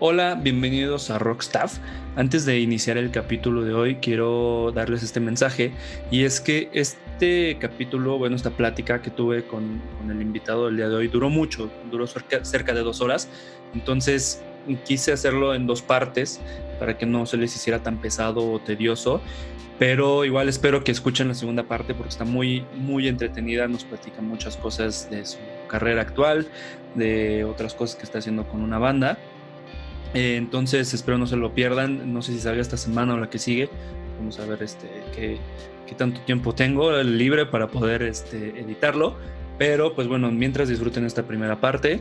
Hola, bienvenidos a Rockstaff. Antes de iniciar el capítulo de hoy, quiero darles este mensaje y es que este capítulo, bueno, esta plática que tuve con, el invitado del día de hoy duró mucho, duró cerca, cerca de dos horas, entonces quise hacerlo en dos partes para que no se les hiciera tan pesado o tedioso, pero igual espero que escuchen la segunda parte porque está muy, muy entretenida, nos platica muchas cosas de su carrera actual, de otras cosas que está haciendo con una banda. Eh, entonces espero no se lo pierdan. No sé si salga esta semana o la que sigue. Vamos a ver este, qué, tanto tiempo tengo libre para poder este, editarlo. Pero pues bueno, mientras disfruten esta primera parte,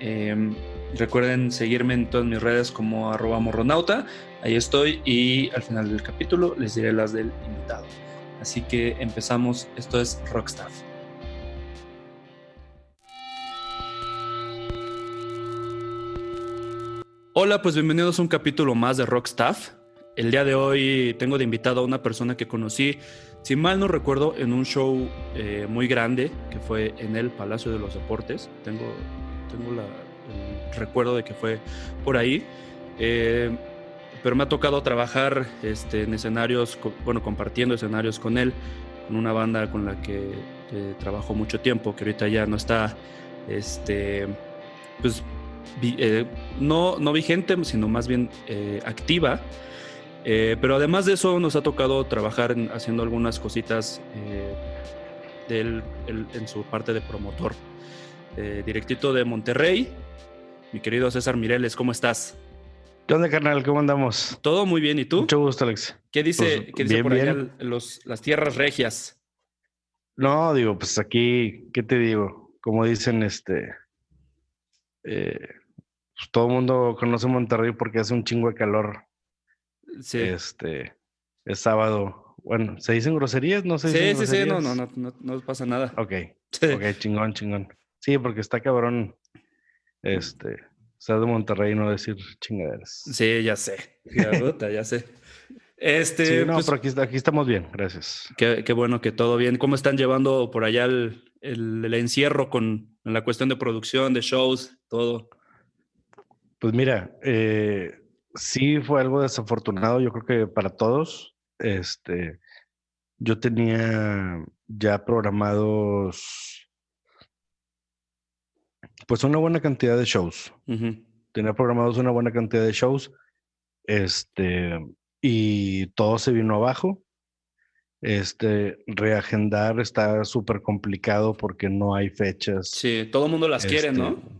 em, recuerden seguirme en todas mis redes como morronauta. Ahí estoy y al final del capítulo les diré las del invitado. Así que empezamos. Esto es Rockstaff. Hola, pues bienvenidos a un capítulo más de Rockstaff. El día de hoy tengo de invitado a una persona que conocí, si mal no recuerdo, en un show eh, muy grande que fue en el Palacio de los Deportes. Tengo, tengo el recuerdo de que fue por ahí. Eh, pero me ha tocado trabajar este, en escenarios, bueno, compartiendo escenarios con él, con una banda con la que eh, trabajó mucho tiempo, que ahorita ya no está, este, pues eh, no, no vigente, sino más bien eh, activa. Eh, pero además de eso nos ha tocado trabajar haciendo algunas cositas en su parte de promotor. directito de Monterrey, mi querido César Mireles, ¿cómo estás? ¿Qué onda, carnal? ¿Cómo andamos? Todo muy bien, ¿y tú? Mucho gusto, Alex. ¿Qué dice, pues, por allá los, las tierras regias? No, digo, pues aquí, ¿qué te digo? Como dicen, este, pues, todo el mundo conoce Monterrey porque hace un chingo de calor. Sí. Este, es sábado. Bueno, ¿se dicen groserías? No sé. Sí, sí, sí, no, no, no, no, pasa nada. Ok. Ok, chingón, chingón. Sí, porque está cabrón. Este, ser de Monterrey y no decir chingaderas. Sí, ya sé. Ya, ya sé. Este, no, pues pero aquí, aquí, estamos bien, gracias. Qué, qué, bueno que todo bien. ¿Cómo están llevando por allá el, el, el encierro con la cuestión de producción, de shows, todo? Pues mira, eh, sí fue algo desafortunado, yo creo que para todos. Este, yo tenía ya programados, pues una buena cantidad de shows. Tenía programados una buena cantidad de shows. Este, y todo se vino abajo. Este, reagendar está súper complicado porque no hay fechas. Sí, todo el mundo las quiere, ¿no?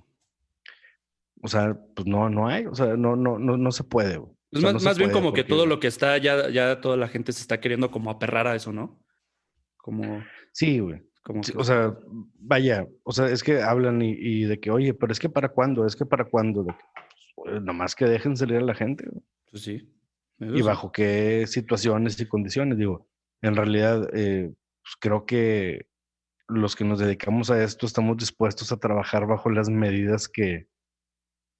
O sea, pues no, no hay, o sea, no, no, no, no se puede. Es más, bien como que todo lo que está, ya, ya toda la gente se está queriendo como aperrar a eso, ¿no? Como. Sí, güey. Como O sea, vaya, o sea, es que hablan y, de que, oye, pero es que para cuándo, es que para cuándo, de que, pues, nomás que dejen salir a la gente. Pues sí. Y bajo qué situaciones y condiciones, digo, en realidad, eh, pues creo que los que nos dedicamos a esto estamos dispuestos a trabajar bajo las medidas que,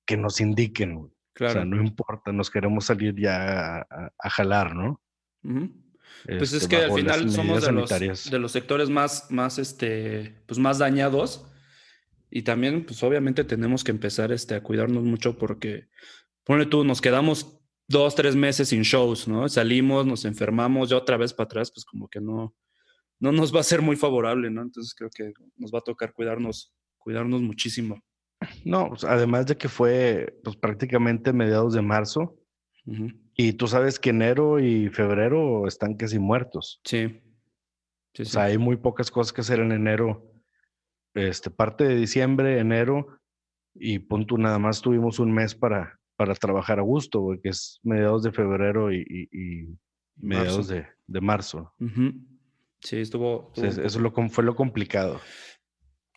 que nos indiquen. Claro. O sea, no importa, nos queremos salir ya a, jalar, ¿no? Pues es este, que al final somos de los, de los, sectores más, más, este, pues más dañados. Y también, pues obviamente tenemos que empezar este, a cuidarnos mucho porque, pone tú, nos quedamos dos, tres meses sin shows, ¿no? Salimos, nos enfermamos, ya otra vez para atrás, pues como que no, no nos va a ser muy favorable, ¿no? Entonces creo que nos va a tocar cuidarnos, cuidarnos muchísimo. No, pues, además de que fue pues, prácticamente mediados de marzo. Y tú sabes que enero y febrero están casi muertos. Sí. o sea, hay muy pocas cosas que hacer en enero. Este, parte de diciembre, enero, y punto, nada más tuvimos un mes para, para trabajar a gusto, que es mediados de febrero y, mediados De, marzo. Sí, estuvo. eso lo, fue lo complicado.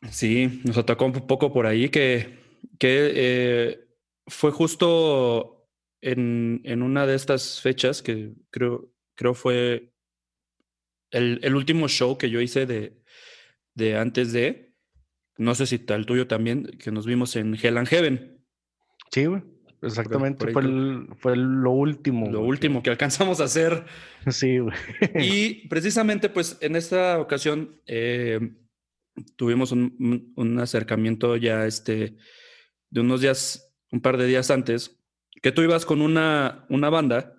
Sí, nos atacó un poco por ahí que, que eh, fue justo en, en, una de estas fechas que creo, creo fue el, el, último show que yo hice de, de antes de, no sé si tal tuyo también, que nos vimos en Hell and Heaven. Sí, güey. Exactamente, fue, fue lo último. Lo último que alcanzamos a hacer. Sí, güey. Y precisamente, pues en esta ocasión eh, tuvimos un, acercamiento ya este, de unos días, un par de días antes, que tú ibas con una, una banda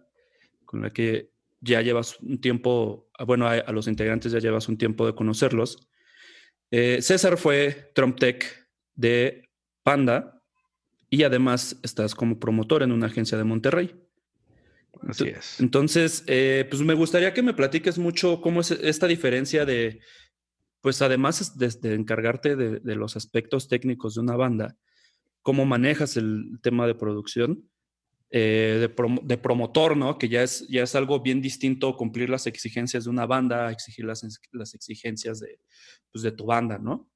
con la que ya llevas un tiempo, bueno, a, los integrantes ya llevas un tiempo de conocerlos. Eh, César fue Trump Tech de Panda y además estás como promotor en una agencia de Monterrey. Así es. Entonces, eh, pues me gustaría que me platiques mucho cómo es esta diferencia de, pues además de, encargarte de, los aspectos técnicos de una banda, cómo manejas el tema de producción, eh, de, promotor, ¿no? Que ya es, ya es algo bien distinto cumplir las exigencias de una banda, exigir las, las exigencias de, pues, de tu banda, ¿no?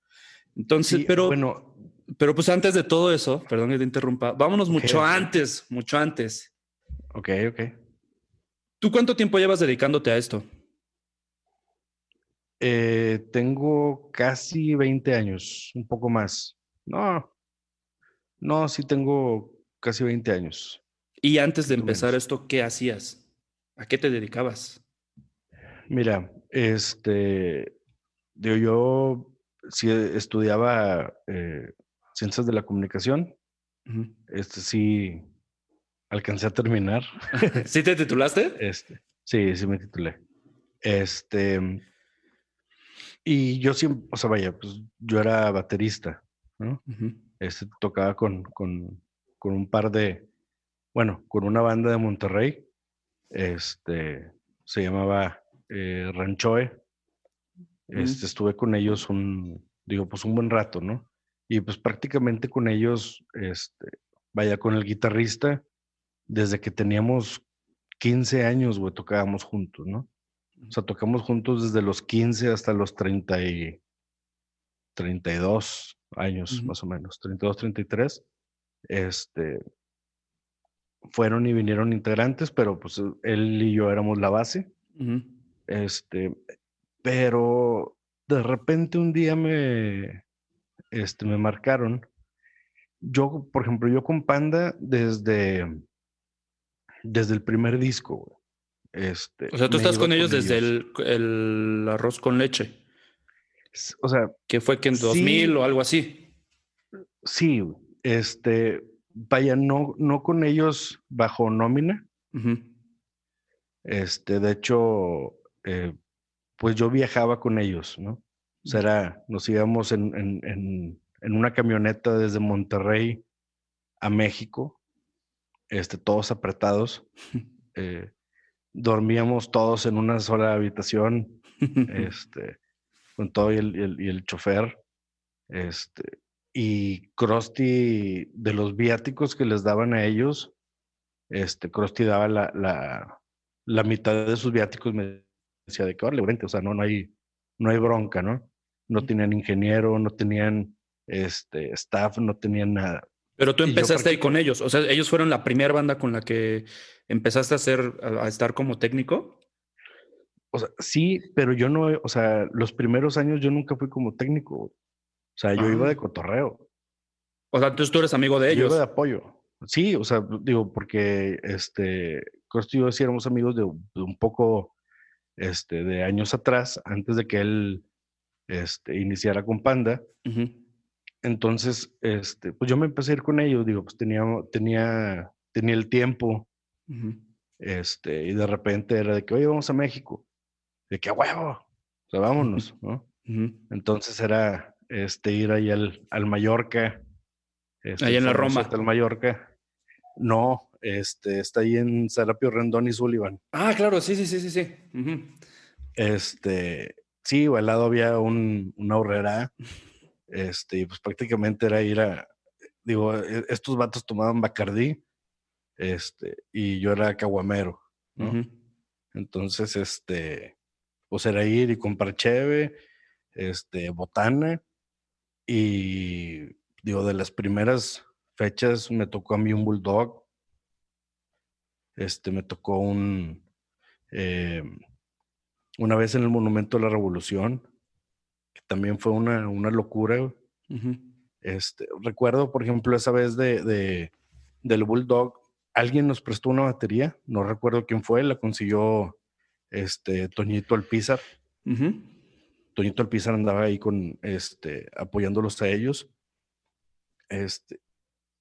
Entonces, pero, bueno, pero pues antes de todo eso, perdón que te interrumpa, vámonos mucho antes, mucho antes. Ok, ok. ¿Tú cuánto tiempo llevas dedicándote a esto? Eh, tengo casi 20 años, un poco más. No, no, sí tengo casi 20 años. Y antes de empezar esto, ¿qué hacías? ¿A qué te dedicabas? Mira, este, digo, yo sí estudiaba eh, ciencias de la comunicación. Este sí alcancé a terminar. ¿Sí te titulaste? Este, sí, sí me titulé. Este, y yo siempre, o sea, vaya, pues yo era baterista, ¿no? Este tocaba con, con, con, un par de, bueno, con una banda de Monterrey, este, se llamaba eh, Ranchoe. Este, estuve con ellos un, digo, pues un buen rato, ¿no? Y pues prácticamente con ellos, este, vaya, con el guitarrista, desde que teníamos 15 años, güey, tocábamos juntos, ¿no? O sea, tocamos juntos desde los 15 hasta los 30 y 32 años, más o menos, 32, 33. Este, fueron y vinieron integrantes, pero pues él y yo éramos la base. Este, pero de repente un día me, este, me marcaron. Yo, por ejemplo, yo con Panda desde, desde el primer disco, este, o sea, tú estás con ellos desde El, arroz con leche. O sea. Que fue que en 2000 o algo así. Sí, este, vaya, no, no con ellos bajo nómina. Este, de hecho, eh, pues yo viajaba con ellos, ¿no? O sea, nos íbamos en, en, en, una camioneta desde Monterrey a México, este, todos apretados. Eh, dormíamos todos en una sola habitación, este, con todo y el, y el, chofer. Este, y Krusty, de los viáticos que les daban a ellos, este, Krusty daba la, la, la mitad de sus viáticos, me decía de que, órale, o sea, no, no, hay, no hay bronca, ¿no? No tenían ingeniero, no tenían este, staff, no tenían nada. Pero tú empezaste ahí con ellos, o sea, ellos fueron la primera banda con la que empezaste a hacer, a, estar como técnico. O sea, sí, pero yo no, o sea, los primeros años yo nunca fui como técnico. O sea, yo iba de ah. cotorreo. O sea, entonces tú eres amigo de ellos. Yo iba de apoyo. Sí, o sea, digo, porque este, Costo y yo sí éramos amigos de, un poco, este, de años atrás, antes de que él, este, iniciara con Panda. Entonces, este, pues yo me empecé a ir con ellos, digo, pues tenía, tenía, tenía el tiempo, este, y de repente era de que, oye, vamos a México, de que a huevo, o sea, vámonos, ¿no? Entonces era, este, ir ahí al, al Mallorca. Este, ahí en la Roma. El Mallorca. No, este, está ahí en Serapio Rendón y Sullivan. Ah, claro, sí, sí, sí, sí, sí. Este, sí, al lado había un, una horrera este, y pues prácticamente era ir a, digo, e, estos vatos tomaban Bacardí, este, y yo era caguamero, ¿no? Entonces, este, pues era ir y comprar cheve, este, botana, y digo, de las primeras fechas me tocó a mí un bulldog, este, me tocó un, eh, una vez en el Monumento de la Revolución, también fue una, una locura. este, recuerdo, por ejemplo, esa vez de, de, del Bulldog, alguien nos prestó una batería, no recuerdo quién fue, la consiguió este, Toñito Alpizar. Toñito Alpizar andaba ahí con, este, apoyándolos a ellos. Este,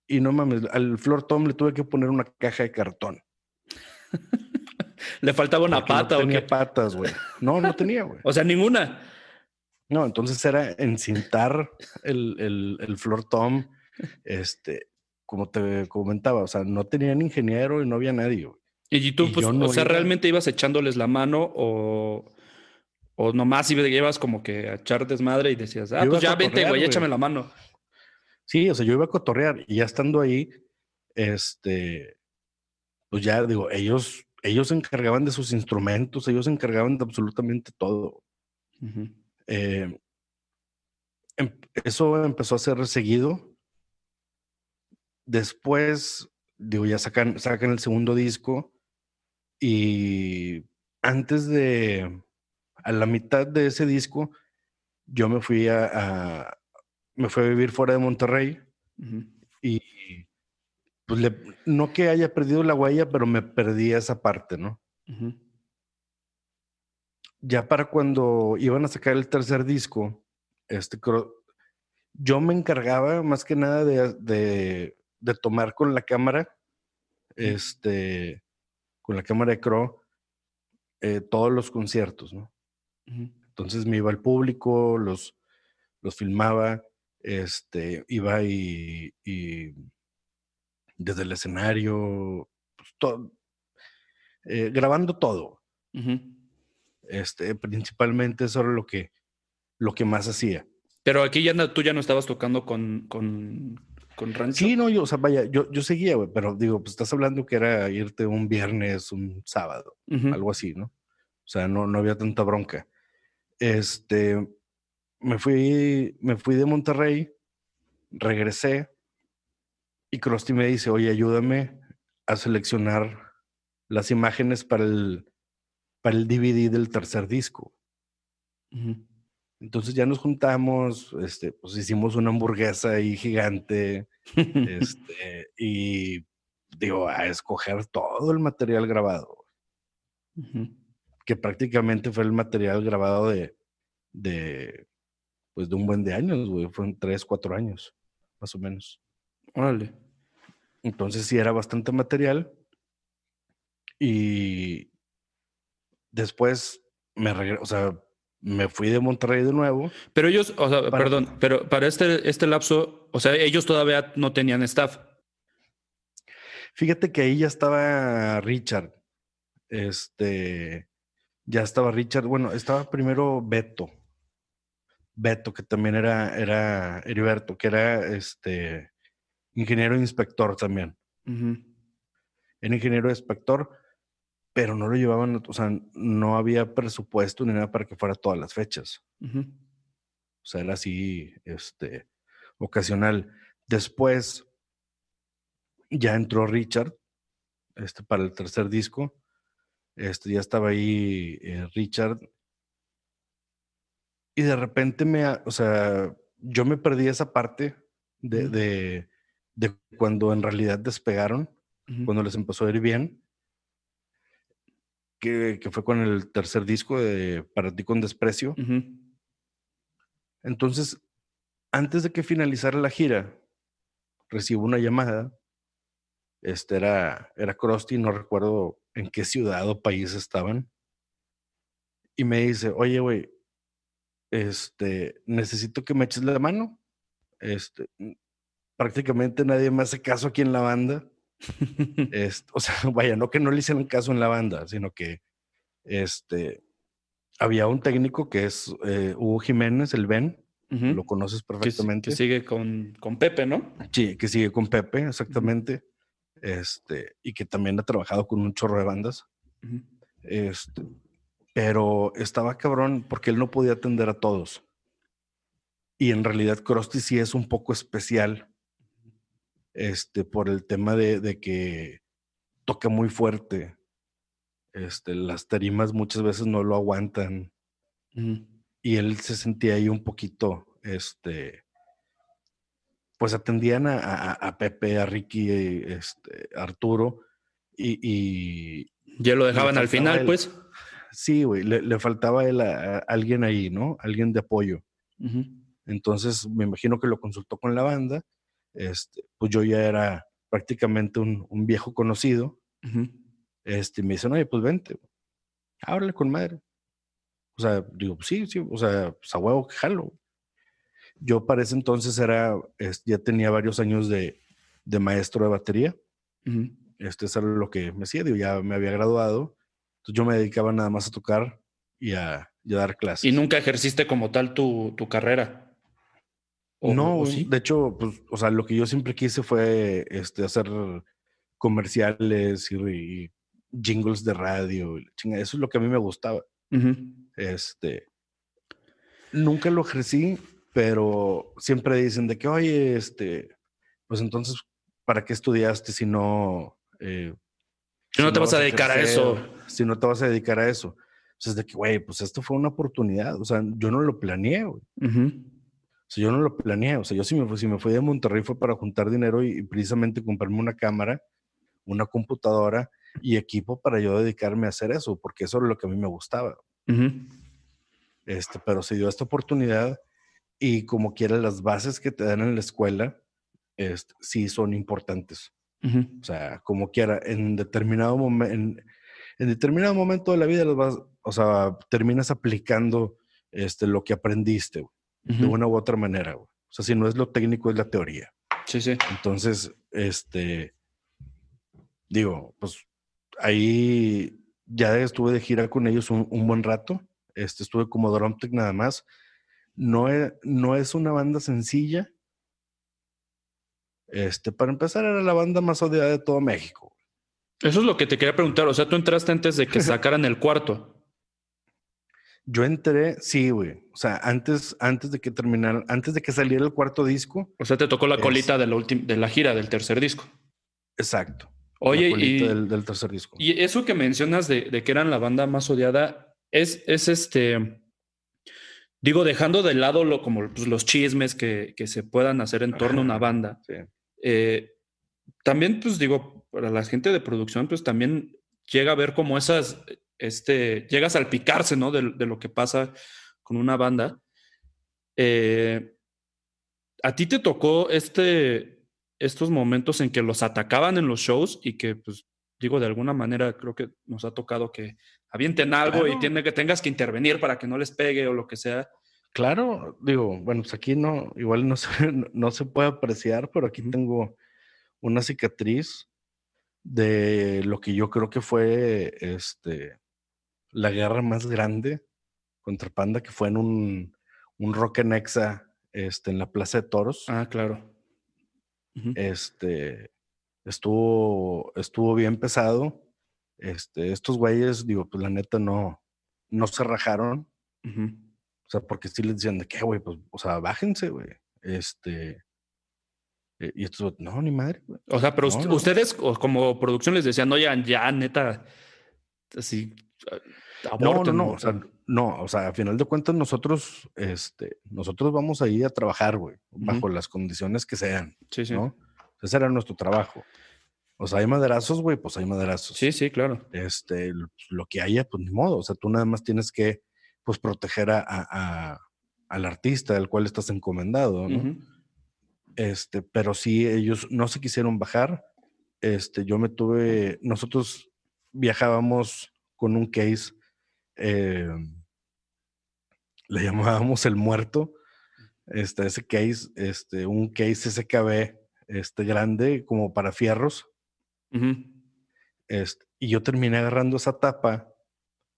Y no mames, al Flor Tom le tuve que poner una caja de cartón. ¿Le faltaba una pata no o qué? tenía patas, güey. No, no tenía, güey. O sea, ninguna. No, entonces era encintar el, el, el Flor Tom, este, como te comentaba, o sea, no tenían ingeniero y no había nadie, güey. Y tú, Y pues, no o sea, iba. ¿realmente ibas echándoles la mano o, o nomás iba- ibas como que a echar desmadre y decías, ah, pues ya vente, güey, échame la mano? Sí, o sea, yo iba a cotorrear y ya estando ahí, este, pues ya digo, ellos, ellos se encargaban de sus instrumentos, ellos se encargaban de absolutamente todo. Ujú. Eh, em- eso empezó a ser seguido. Después, digo, ya sacan, sacan el segundo disco y antes de, a la mitad de ese disco, yo me fui a, a- me fui a vivir fuera de Monterrey y pues le- no que haya perdido la huella, pero me perdí esa parte, ¿no? Ujú. Ya para cuando iban a sacar el tercer disco, este, yo me encargaba más que nada de, de- de tomar con la cámara, este, con la cámara de Crow, eh, todos los conciertos, ¿no? Entonces me iba al público, los, los filmaba, este, iba y, y desde el escenario, pues, todo, eh, grabando todo. Ujú. Este, principalmente eso era lo que, lo que más hacía. Pero aquí ya no- tú ya no estabas tocando con, con, con Rancho. Sí, no, yo, o sea, vaya, yo, yo seguía, güey, pero digo, pues estás hablando que era irte un viernes, un sábado, Ujú. algo así, ¿no? O sea, no, no había tanta bronca. Este, me fui, me fui de Monterrey, regresé y Krusty me dice, oye, ayúdame a seleccionar las imágenes para el, para el DVD del tercer disco. Entonces ya nos juntamos, este, pues hicimos una hamburguesa ahí gigante, este, y digo, a escoger todo el material grabado, que prácticamente fue el material grabado de, de, pues de un buen de años, güey, fueron tres, cuatro años, más o menos. Órale. Entonces sí era bastante material. Y después me regresé, o sea, me fui de Monterrey de nuevo. Pero ellos, o sea, Para- perdón, pero para este, este lapso, o sea, ellos todavía no tenían staff. Fíjate que ahí ya estaba Richard. Este, ya estaba Richard. Bueno, estaba primero Beto. Beto, que también era, era Heriberto, que era este ingeniero inspector también. Ujú. Era ingeniero inspector, pero no lo llevaban, o sea, no había presupuesto ni nada para que fuera todas las fechas. O sea, era así, este, ocasional. Después ya entró Richard, este, para el tercer disco. Este, ya estaba ahí eh, Richard. Y de repente me, o sea, yo me perdí esa parte de, de, de cuando en realidad despegaron, cuando les empezó a ir bien. Que, que fue con el tercer disco de Para ti con desprecio. Entonces, antes de que finalizara la gira, recibo una llamada. Este era, era Krusty, no recuerdo en qué ciudad o país estaban. Y me dice, oye, güey, este, necesito que me eches la mano. Este, prácticamente nadie me hace caso aquí en la banda. Este, o sea, vaya, no que no le hicieran caso en la banda, sino que este, había un técnico que es eh, Hugo Jiménez, el Ben, lo conoces perfectamente. que sigue con, con Pepe, ¿no? Sí, que sigue con Pepe, exactamente. Este, y que también ha trabajado con un chorro de bandas. Este, pero estaba cabrón porque él no podía atender a todos. Y en realidad Krusty sí es un poco especial. Este, por el tema de, de que toca muy fuerte. Este, las tarimas muchas veces no lo aguantan. Y él se sentía ahí un poquito, este, pues atendían a, a- a Pepe, a Ricky, este, a Arturo, y, y Ya lo dejaban al final, pues. sí, güey, le, le faltaba a él a- a alguien ahí, ¿no? Alguien de apoyo. Entonces, me imagino que lo consultó con la banda, este, pues yo ya era prácticamente un, un viejo conocido. Este, me dicen, oye, pues vente, háblale con madre. O sea, digo, sí, sí, o sea, pues a huevo que jalo. Yo para ese entonces era, ya tenía varios años de, de maestro de batería. Este es lo que me hacía, digo, ya me había graduado. Entonces yo me dedicaba nada más a tocar y a, dar clases. ¿Y nunca ejerciste como tal tu, tu carrera? No, de hecho, pues, o sea, lo que yo siempre quise fue este, hacer comerciales y, jingles de radio. Eso es lo que a mí me gustaba. Este, nunca lo ejercí, pero siempre dicen de que, oye, este, pues entonces, ¿para qué estudiaste si no... Eh, si no te vas a dedicar a, eso. Si no te vas a dedicar a eso. Entonces, de que, güey, pues esto fue una oportunidad. O sea, yo no lo planeé, güey. O sea, yo no lo planeé. O sea, yo si me, fui, si me fui de Monterrey fue para juntar dinero y, precisamente comprarme una cámara, una computadora y equipo para yo dedicarme a hacer eso, porque eso era lo que a mí me gustaba. este, pero se dio esta oportunidad y como quiera las bases que te dan en la escuela este, sí son importantes. O sea, como quiera, en determinado momento, en, determinado momento de la vida, vas, o sea, terminas aplicando este, lo que aprendiste de una u otra manera. O sea, si no es lo técnico, es la teoría. Sí, sí. Entonces, este, digo, pues ahí ya estuve de gira con ellos un, buen rato. Este, estuve como drum tech nada más. No es, no es una banda sencilla. Este, para empezar, era la banda más odiada de todo México. Eso es lo que te quería preguntar. O sea, tú entraste antes de que sacaran el cuarto. Yo entré, sí, güey. O sea, antes, antes de que terminara, antes de que saliera el cuarto disco. O sea, te tocó la colita de, la de la gira del tercer disco. Exacto. Oye, y, del, tercer disco. Y eso que mencionas de, que eran la banda más odiada, es, es este. Digo, dejando de lado lo, como pues, los chismes que, que, se puedan hacer en torno a una banda. Eh, también, pues digo, para la gente de producción, pues también llega a ver como esas este, llega a salpicarse, ¿no? De, lo que pasa con una banda. Eh, ¿A ti te tocó este, estos momentos en que los atacaban en los shows y que, pues, digo, de alguna manera creo que nos ha tocado que avienten algo y tiene que tengas que intervenir para que no les pegue o lo que sea? Claro, digo, bueno, pues aquí no, igual no se, no se puede apreciar, pero aquí tengo una cicatriz de lo que yo creo que fue este la guerra más grande contra Panda, que fue en un, un Rock en Exa este, en la Plaza de Toros. Ah, claro. Este estuvo, estuvo bien pesado. Este, estos güeyes, digo, pues la neta no, no se rajaron. O sea, porque sí les decían de qué, güey, pues, o sea, bájense, güey. Este. Eh, y estos, no, ni madre. O sea, pero ustedes como producción les decían, no, ya, ya, neta, así, no, no, no, o sea, no, o sea, a final de cuentas nosotros, este, nosotros vamos ahí a trabajar, güey, bajo las condiciones que sean, sí, sí. ¿no? Ese era nuestro trabajo. O sea, hay maderazos, güey, pues hay maderazos. Sí, sí, claro. Este, lo que haya, pues ni modo. O sea, tú nada más tienes que, pues, proteger a, al artista del cual estás encomendado, ¿no? Este, pero sí, ellos no se quisieron bajar. Este, yo me tuve, nosotros viajábamos con un case eh, le llamábamos el muerto, este, ese case, este, un case SKB este, grande como para fierros. este, y yo terminé agarrando esa tapa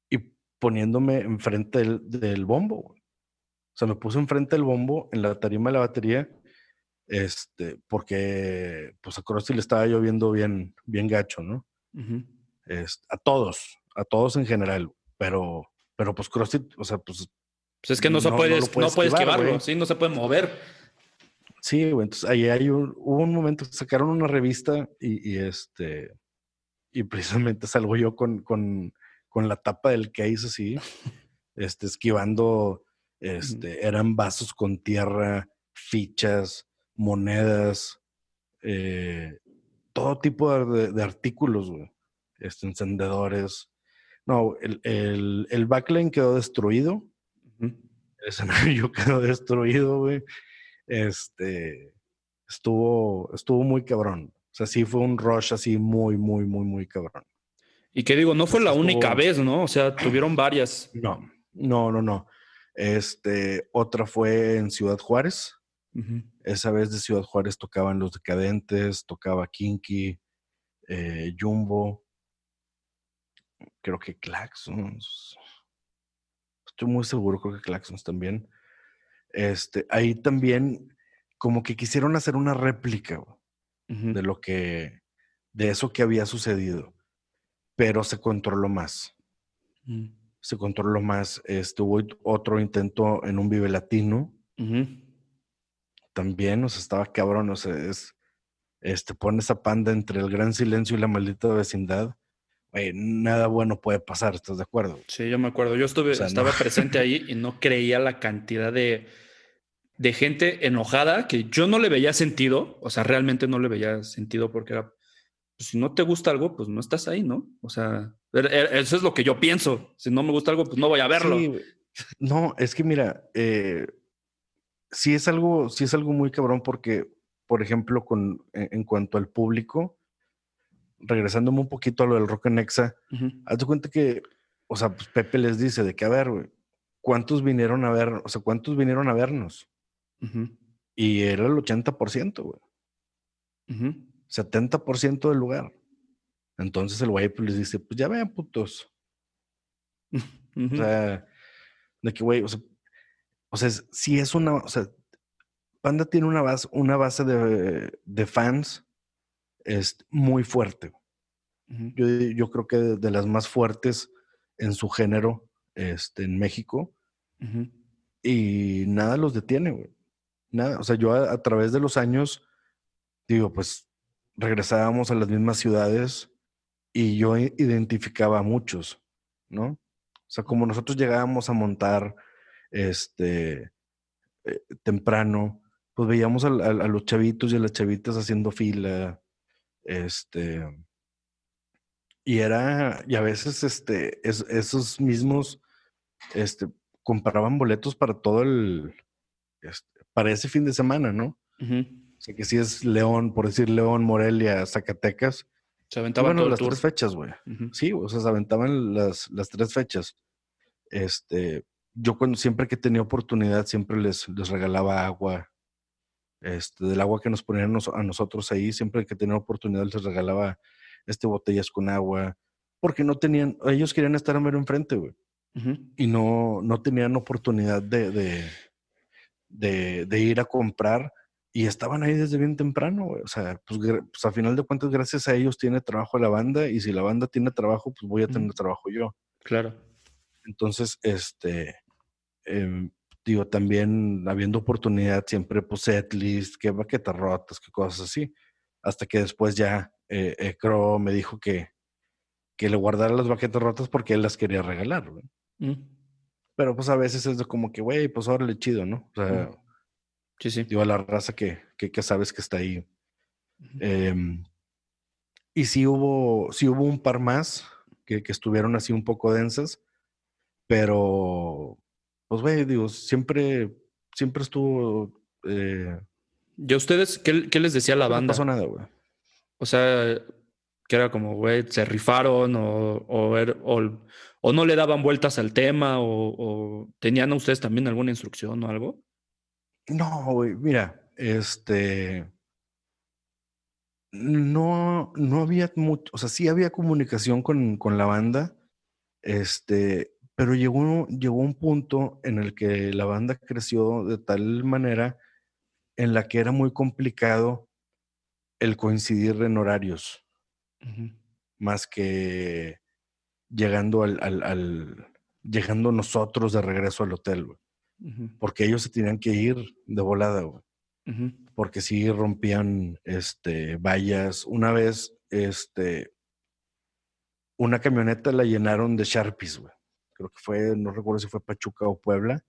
y poniéndome enfrente del, del bombo. O sea, me puse enfrente del bombo en la tarima de la batería, este, porque pues a Crosty le estaba lloviendo bien, bien gacho, ¿no? este, a todos, a todos en general pero, pero pues CrossFit, o sea, pues. Pues es que no, se puede, no, puede esquivarlo, sí, no se puede mover. Sí, güey, entonces ahí hay un, hubo un momento que sacaron una revista y, este, y precisamente salgo yo con, con, con, la tapa del case así, este, esquivando, este, eran vasos con tierra, fichas, monedas, eh, todo tipo de, de artículos, güey, este, encendedores, no, el, el, el backline quedó destruido. El escenario quedó destruido, güey. Este. estuvo, estuvo muy cabrón. O sea, sí fue un rush así muy, muy, muy, muy cabrón. Y que digo, no fue la única vez, ¿no? O sea, tuvieron varias. No, no, no, no. Este, otra fue en Ciudad Juárez. Esa vez de Ciudad Juárez tocaban Los Decadentes, tocaba Kinky, eh, Jumbo, creo que Claxons. Estoy muy seguro, creo que Claxons también. Este, ahí también como que quisieron hacer una réplica de lo que, de eso que había sucedido, pero se controló más. Mm. Se controló más. Estuvo otro intento en un Vive Latino. También, o sea, estaba cabrón, o sea, es, este, pone esa panda entre el gran silencio y la maldita vecindad. Nada bueno puede pasar, ¿estás de acuerdo? Sí, yo me acuerdo. Yo estuve, estaba presente ahí y no creía la cantidad de, de gente enojada que yo no le veía sentido, o sea, realmente no le veía sentido porque era, pues, si no te gusta algo, pues no estás ahí, ¿no? O sea, er, er, eso es lo que yo pienso. Si no me gusta algo, pues no voy a verlo. no, es que mira, eh, sí es algo, sí es algo muy cabrón porque, por ejemplo, con, en, cuanto al público, regresándome un poquito a lo del Rock en Exa, haz de cuenta que, o sea, pues Pepe les dice de que, a ver, güey, ¿cuántos vinieron a ver, o sea, cuántos vinieron a vernos? Y era el 80%, güey. 70% del lugar. Entonces el güey pues, les dice, pues ya vean, putos. O sea, de que, güey, o sea, o sea, si es una, o sea, Panda tiene una base, una base de, de fans es muy fuerte. yo, yo, creo que de, las más fuertes en su género este, en México. Y nada los detiene, güey nada, o sea, yo a, través de los años, digo, pues regresábamos a las mismas ciudades y yo identificaba a muchos, ¿no? O sea, como nosotros llegábamos a montar este eh, temprano, pues veíamos a, los chavitos y a las chavitas haciendo fila, este, y era, y a veces este, esos mismos, este, compraban boletos para todo el, este, para ese fin de semana, ¿no? O sea, que si es León, por decir León, Morelia, Zacatecas. Se aventaban bueno, las tres fechas, güey. Sí, o sea, se aventaban las, las tres fechas. Este, yo cuando siempre que tenía oportunidad, siempre les, les regalaba agua. Este, del agua que nos ponían a nosotros ahí, siempre que tenía oportunidad les regalaba este, botellas con agua, porque no tenían, ellos querían estar a mero enfrente, güey. Y no, no tenían oportunidad de, de, ir a comprar y estaban ahí desde bien temprano, O sea, pues, pues, a final de cuentas, gracias a ellos tiene trabajo la banda y si la banda tiene trabajo, pues voy a tener trabajo yo. Claro. Entonces, este, em, digo, también habiendo oportunidad siempre, pues setlist, que baquetas rotas, que cosas así. Hasta que después ya eh, eh Crow me dijo que, que le guardara las baquetas rotas porque él las quería regalar, pero pues a veces es como que, güey, pues órale, chido, ¿no? O sea, sí, sí. digo, a la raza que, que, sabes que está ahí. Em, y sí hubo, sí hubo un par más que, que estuvieron así un poco densas, pero, pues, güey, digo, siempre, siempre estuvo... Eh, ¿Y a ustedes qué, qué les decía la banda? No pasó nada, güey. O sea, que era como, güey, se rifaron o, o, o, o no le daban vueltas al tema o, tenían a ustedes también alguna instrucción o algo? No, güey, mira, este, no, no había mucho, o sea, sí había comunicación con, con la banda, este, pero llegó, llegó un punto en el que la banda creció de tal manera en la que era muy complicado el coincidir en horarios, más que llegando al, al, llegando nosotros de regreso al hotel, güey. Porque ellos se tenían que ir de volada, güey. Porque sí rompían este vallas. Una vez, este, una camioneta la llenaron de Sharpies, güey. Creo que fue, no recuerdo si fue Pachuca o Puebla.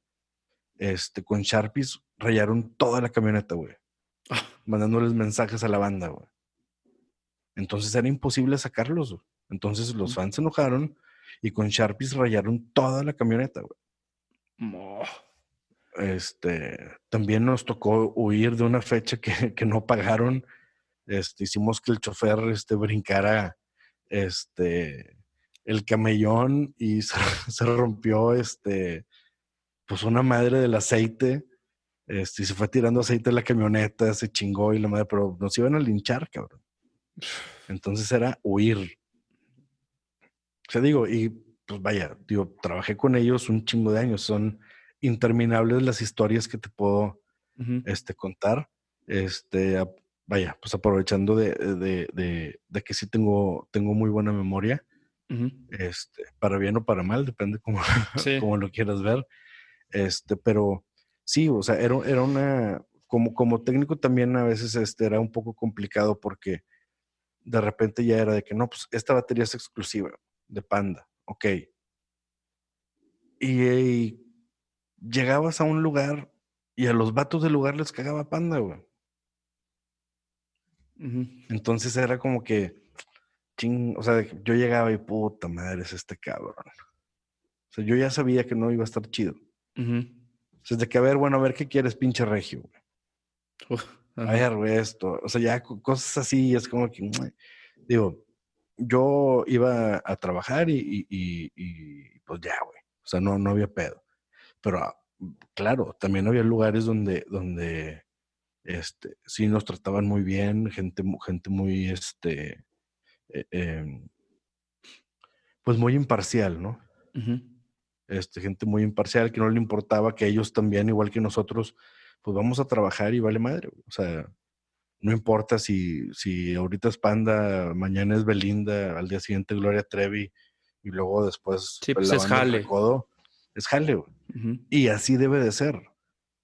Este, con Sharpies rayaron toda la camioneta, güey. Mandándoles mensajes a la banda, güey. Entonces era imposible sacarlos, güey. Entonces los fans se enojaron y con Sharpies rayaron toda la camioneta, güey. este, también nos tocó huir de una fecha que, que no pagaron. Este, hicimos que el chofer este, brincara este, el camellón y se, se, rompió este, pues una madre del aceite. Este, y se fue tirando aceite en la camioneta, se chingó y la madre, pero nos iban a linchar, cabrón. Entonces era huir. O sea, digo, y pues vaya, digo, trabajé con ellos un chingo de años. Son interminables las historias que te puedo este, contar. Este, vaya, pues aprovechando de, de, de, que sí tengo, tengo muy buena memoria. Este, para bien o para mal, depende cómo, cómo lo quieras ver. Este, pero sí, o sea, era, era una, como, como técnico también a veces este, era un poco complicado porque de repente ya era de que no, pues esta batería es exclusiva de Panda, ok. Y, llegabas a un lugar y a los vatos del lugar les cagaba Panda, güey. Entonces era como que, ching, o sea, yo llegaba y puta madre es este cabrón. O sea, yo ya sabía que no iba a estar chido. O sea, de que, a ver, bueno, a ver qué quieres, pinche regio, güey. a ver, güey, esto. O sea, ya cosas así, es como que, digo, yo iba a trabajar y, y, pues ya, güey. O sea, no, no había pedo. Pero ah, claro, también había lugares donde, donde este, sí nos trataban muy bien, gente, gente muy, este, eh, em, pues muy imparcial, ¿no? este, gente muy imparcial que no le importaba que ellos también, igual que nosotros, pues vamos a trabajar y vale madre. O sea, no importa si, si ahorita es Panda, mañana es Belinda, al día siguiente Gloria Trevi y luego después sí, pues es jale. es jale. Y así debe de ser.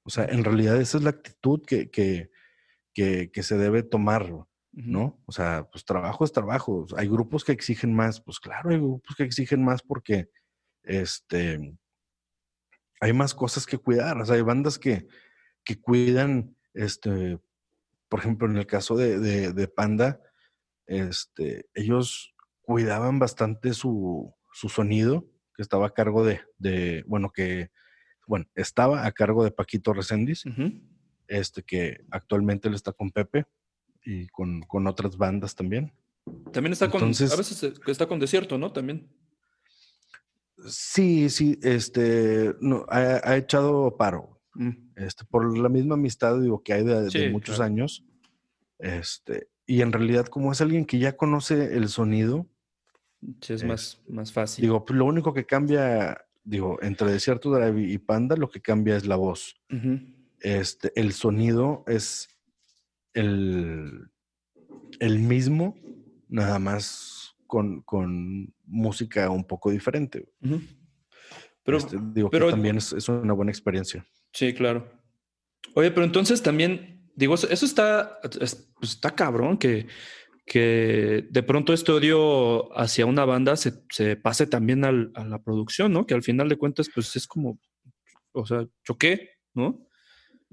O sea, en realidad esa es la actitud que, que, que, que se debe tomar, ¿no? O sea, pues trabajo es trabajo. Hay grupos que exigen más, pues claro, hay grupos que exigen más porque este, hay más cosas que cuidar. O sea, hay bandas que, que cuidan, este, por ejemplo, en el caso de, de, Panda, este, ellos cuidaban bastante su, su, sonido, que estaba a cargo de, de, bueno, que, bueno, estaba a cargo de Paquito Reséndiz, este, que actualmente él está con Pepe y con, con otras bandas también. También está con, a veces está con Desierto, ¿no? También. Sí, sí, este, no, ha, echado paro. Mm. Este, por la misma amistad, digo, que hay de, muchos años. Este, y en realidad, como es alguien que ya conoce el sonido. Sí, es más, más fácil. Digo, pues, lo único que cambia, digo, entre Desierto Drive y Panda, lo que cambia es la voz. Este, el sonido es el, el mismo, nada más con, música un poco diferente. Pero, este, digo pero, que también es, una buena experiencia. Sí, claro. Oye, pero entonces también, digo, eso está, pues, está cabrón que, que de pronto este odio hacia una banda se, pase también a la producción, ¿no? Que al final de cuentas, pues es como, o sea, choqué, ¿no?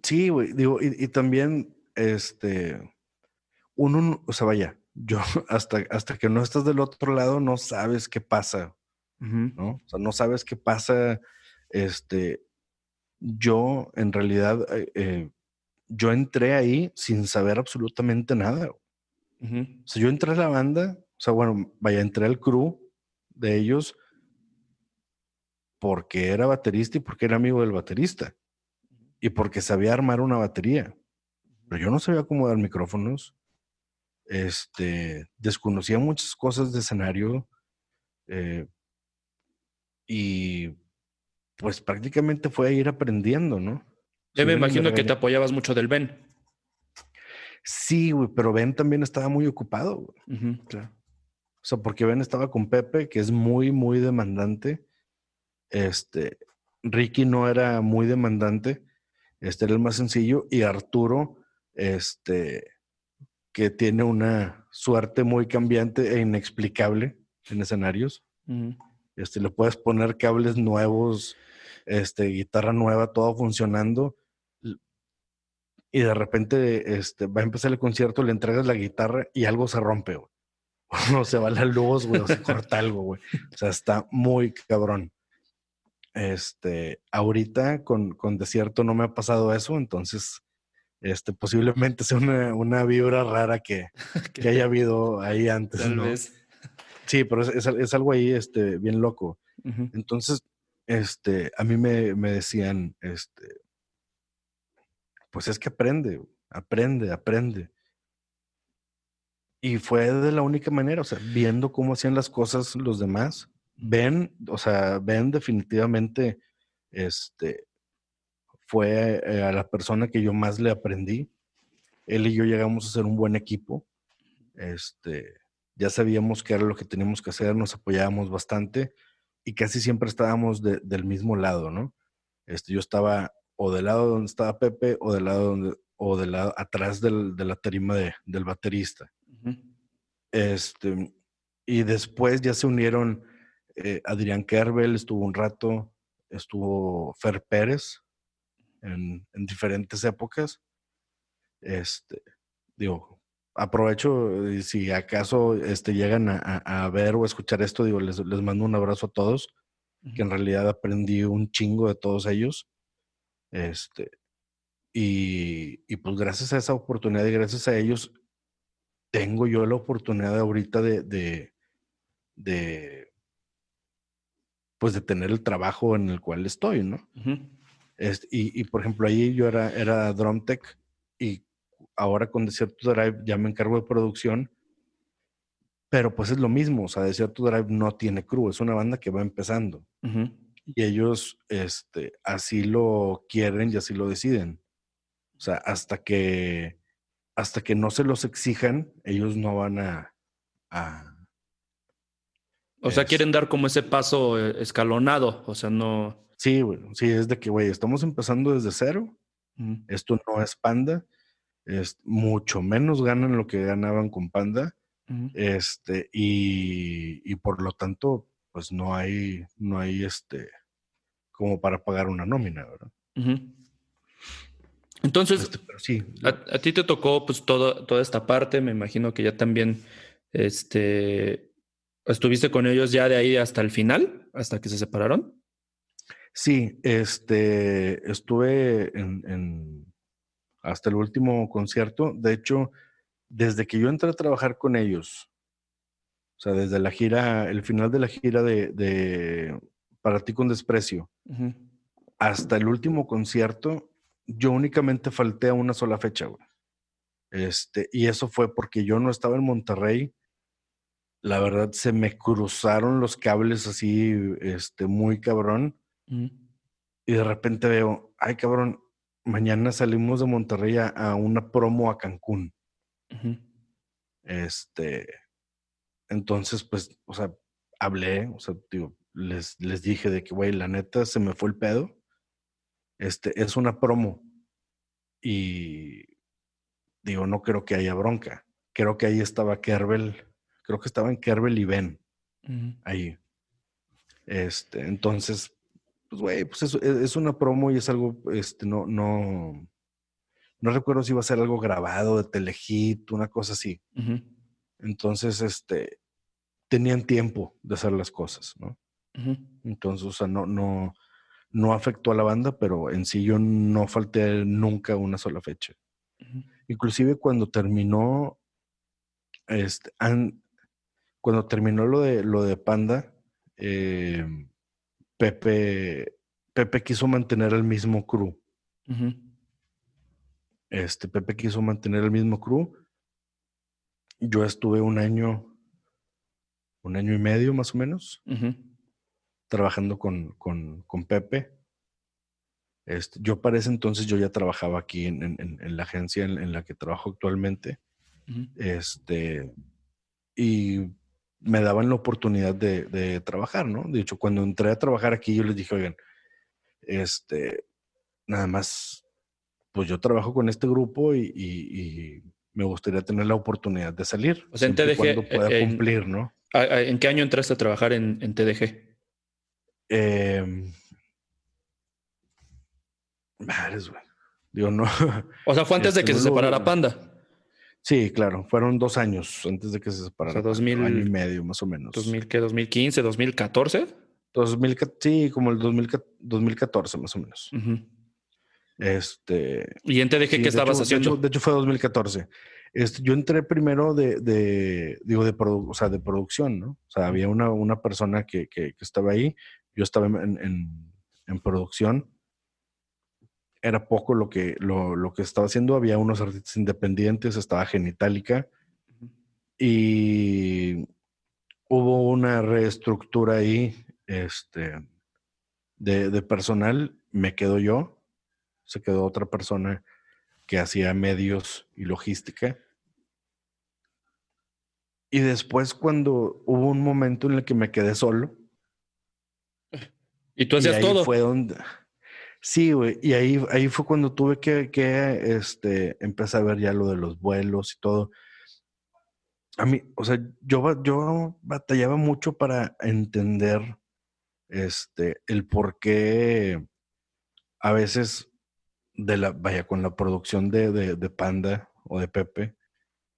Sí, güey, digo, y, y, también, este, uno, o sea, vaya, yo hasta, hasta que no estás del otro lado no sabes qué pasa, ¿no? O sea, no sabes qué pasa. Este, yo en realidad, eh, eh, yo entré ahí sin saber absolutamente nada. O sea, yo entré a la banda, o sea, bueno, vaya, entré al crew de ellos porque era baterista y porque era amigo del baterista y porque sabía armar una batería. Pero yo no sabía cómo dar micrófonos, este, desconocía muchas cosas de escenario eh, y pues prácticamente fue a ir aprendiendo, ¿no? Yo me imagino que te apoyabas mucho del Ben. Sí, güey, pero Ben también estaba muy ocupado. claro. O sea, porque Ben estaba con Pepe, que es muy, muy demandante. Este, Ricky no era muy demandante. Este era el más sencillo. Y Arturo, este, que tiene una suerte muy cambiante e inexplicable en escenarios. Este, le puedes poner cables nuevos, este, guitarra nueva, todo funcionando. Y de repente este, va a empezar el concierto, le entregas la guitarra y algo se rompe, O se va la luz, güey, o se corta algo, güey. O sea, está muy cabrón. Este, ahorita con, con Desierto no me ha pasado eso, entonces este, posiblemente sea una, una vibra rara que, que, haya habido ahí antes. Tal vez. Sí, pero es, es, algo ahí este, bien loco. Entonces, este, a mí me, me, decían, este, pues es que aprende, aprende, aprende. Y fue de la única manera, o sea, viendo cómo hacían las cosas los demás, ven, o sea, ven definitivamente, este, fue eh, a la persona que yo más le aprendí. Él y yo llegamos a ser un buen equipo. Este, ya sabíamos qué era lo que teníamos que hacer, nos apoyábamos bastante y casi siempre estábamos del mismo lado, ¿no? Este, yo estaba o del lado donde estaba Pepe o del lado donde o del lado atrás del, de la tarima de, del baterista. Este, y después ya se unieron eh, Adrián Kerbel, estuvo un rato, estuvo Fer Pérez, en, diferentes épocas. Este, digo, aprovecho y si acaso este, llegan a, ver o escuchar esto, digo, les, les mando un abrazo a todos, que en realidad aprendí un chingo de todos ellos. Este, y, y, pues gracias a esa oportunidad y gracias a ellos, tengo yo la oportunidad ahorita de, de, de pues de tener el trabajo en el cual estoy, ¿no? Y, por ejemplo, ahí yo era, era drum tech y ahora con Desierto Drive ya me encargo de producción, pero pues es lo mismo, o sea, Desierto Drive no tiene crew, es una banda que va empezando. Y ellos este, así lo quieren y así lo deciden. O sea, hasta que, hasta que no se los exijan, ellos no van a... o sea, quieren dar como ese paso eh, escalonado, o sea, no... Sí, güey. Sí, es de que, güey, estamos empezando desde cero. Esto no es Panda. Es mucho menos ganan lo que ganaban con Panda. Este, y, por lo tanto, pues no hay, no hay este, como para pagar una nómina, ¿verdad? Entonces, este, sí, a, ti te tocó pues toda esta parte, me imagino que ya también este, estuviste con ellos ya de ahí hasta el final, hasta que se separaron. Sí, este, estuve en, hasta el último concierto. De hecho, desde que yo entré a trabajar con ellos, o sea, desde la gira, el final de la gira de, Para ti con desprecio, hasta el último concierto, yo únicamente falté a una sola fecha, güey. Este, y eso fue porque yo no estaba en Monterrey. La verdad, se me cruzaron los cables así, este, muy cabrón. Y de repente veo, ay cabrón, mañana salimos de Monterrey a, una promo a Cancún. Este, entonces, pues, o sea, hablé, o sea, digo, les, les dije de que, güey, la neta se me fue el pedo. Este, es una promo. Y digo, no creo que haya bronca. Creo que ahí estaba Kerbel, creo que estaba en Kerbel y Ben. Ahí. Este, entonces, pues, güey, pues es, es, una promo y es algo, este, no, no, no recuerdo si iba a ser algo grabado de telehit, una cosa así. Entonces, este, tenían tiempo de hacer las cosas, ¿no? Entonces, o sea, no, no, no afectó a la banda, pero en sí yo no falté nunca una sola fecha. Inclusive cuando terminó, este, cuando terminó lo de, lo de Panda, eh, Pepe, Pepe quiso mantener el mismo crew. Este, Pepe quiso mantener el mismo crew. Yo estuve un año, un año y medio más o menos, trabajando con, Pepe. Este, yo para ese entonces yo ya trabajaba aquí en, la agencia en, la que trabajo actualmente. Este, y me daban la oportunidad de, trabajar, ¿no? De hecho, cuando entré a trabajar aquí, yo les dije, oigan, este, nada más, pues yo trabajo con este grupo y, me gustaría tener la oportunidad de salir. O sea, en TDG. Cuando pueda cumplir, ¿no? ¿En qué año entraste a trabajar en, TDG? Eh, madres, güey. Digo, no. O sea, fue antes de que se este, separara Panda. Sí, claro, fueron dos años antes de que se separaran. O sea, 2000, año y medio, más o menos. ¿2000 qué? ¿2015, 2014? 2000, sí, como el 2014 más o menos. Este. ¿Y en TDG qué estabas haciendo? De hecho, fue 2014. Este, yo entré primero de, de digo, de, o sea, de producción, ¿no? O sea, había una, una persona que, que, estaba ahí, yo estaba en, en, en, producción. Era poco lo que, lo, lo, que estaba haciendo, había unos artistas independientes, estaba Genitalica y hubo una reestructura ahí este, de, de personal, me quedo yo, se quedó otra persona que hacía medios y logística. Y después cuando hubo un momento en el que me quedé solo. Y tú hacías ahí todo. Fue donde... Sí, güey. Y ahí, ahí fue cuando tuve que, que este, empezar a ver ya lo de los vuelos y todo. A mí, o sea, yo, yo batallaba mucho para entender este, el por qué a veces de la, vaya, con la producción de, de, Panda o de Pepe,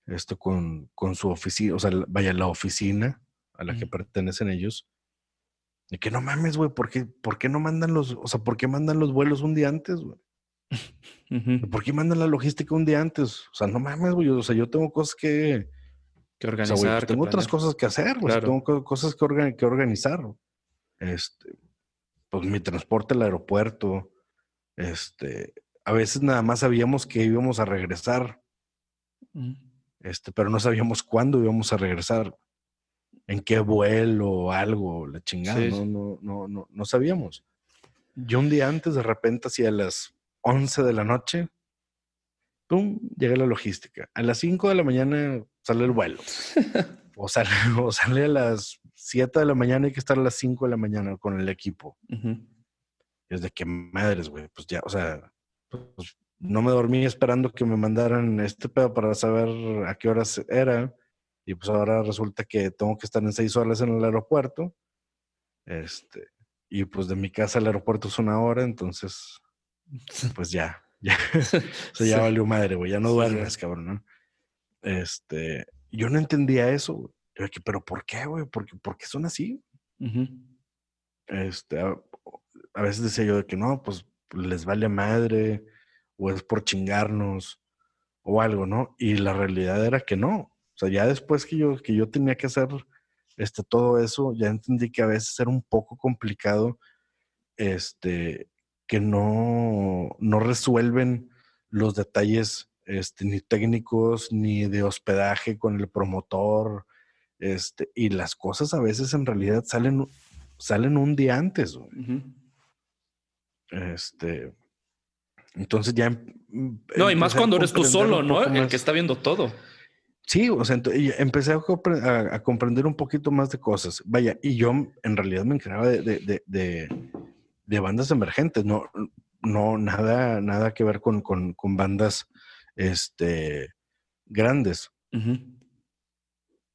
esto con, con su oficina, o sea, vaya, la oficina a la que pertenecen ellos. Y que no mames, güey, ¿por qué, ¿por qué no mandan los, o sea, por qué mandan los vuelos un día antes, güey? ¿Por qué mandan la logística un día antes? O sea, no mames, güey, o sea, yo tengo cosas que... Que organizar. tengo otras cosas que hacer, güey, tengo cosas que, que organizar. Este, pues mi transporte al aeropuerto, este, a veces nada más sabíamos que íbamos a regresar, este, pero no sabíamos cuándo íbamos a regresar, en qué vuelo o algo, la chingada, no, no, no, no, no sabíamos. Yo un día antes, de repente, hacia las 11 de la noche, ¡pum! llega la logística. A las 5 de la mañana sale el vuelo. o, sale, o sale a las 7 de la mañana, hay que estar a las 5 de la mañana con el equipo. Es de que madres, güey, pues ya, o sea, pues, no me dormí esperando que me mandaran este pedo para saber a qué horas era. Y pues ahora resulta que tengo que estar en seis horas en el aeropuerto. Este, y pues de mi casa al aeropuerto es una hora, entonces, pues ya, ya, o ya valió madre, güey, ya no duermes, cabrón, ¿no? Este, yo no entendía eso, güey. pero ¿por qué, güey? ¿Por qué, ¿Por qué son así? Este, a, a, veces decía yo de que no, pues les vale madre o es por chingarnos o algo, ¿no? Y la realidad era que no. O sea, ya después que yo, que yo tenía que hacer este, todo eso, ya entendí que a veces era un poco complicado, este, que no, no resuelven los detalles este, ni técnicos, ni de hospedaje con el promotor, este, y las cosas a veces en realidad salen, salen un día antes. Este, entonces ya... Em, no, y más cuando eres tú solo, ¿no? El que está viendo todo. Sí, o sea, empecé a, comprender un poquito más de cosas. Vaya, y yo en realidad me encargaba de, bandas emergentes, no, no nada, nada que ver con, bandas este, grandes.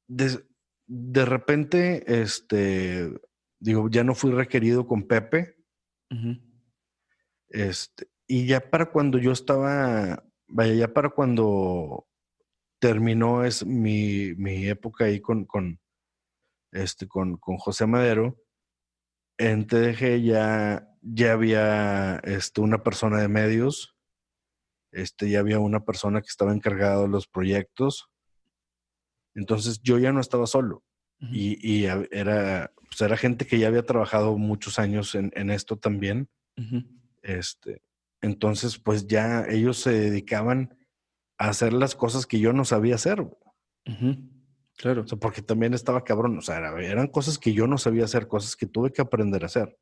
de, repente, este, digo, ya no fui requerido con Pepe. Este, y ya para cuando yo estaba, vaya, ya para cuando terminó es mi, mi época ahí con, con, este, con, con José Madero, en TDG ya, ya había este, una persona de medios, este, ya había una persona que estaba encargada de los proyectos. Entonces yo ya no estaba solo. y, y, era, pues era gente que ya había trabajado muchos años en, en esto también. Este, entonces, pues ya ellos se dedicaban a hacer las cosas que yo no sabía hacer. Claro. O sea, porque también estaba cabrón. O sea, eran cosas que yo no sabía hacer, cosas que tuve que aprender a hacer.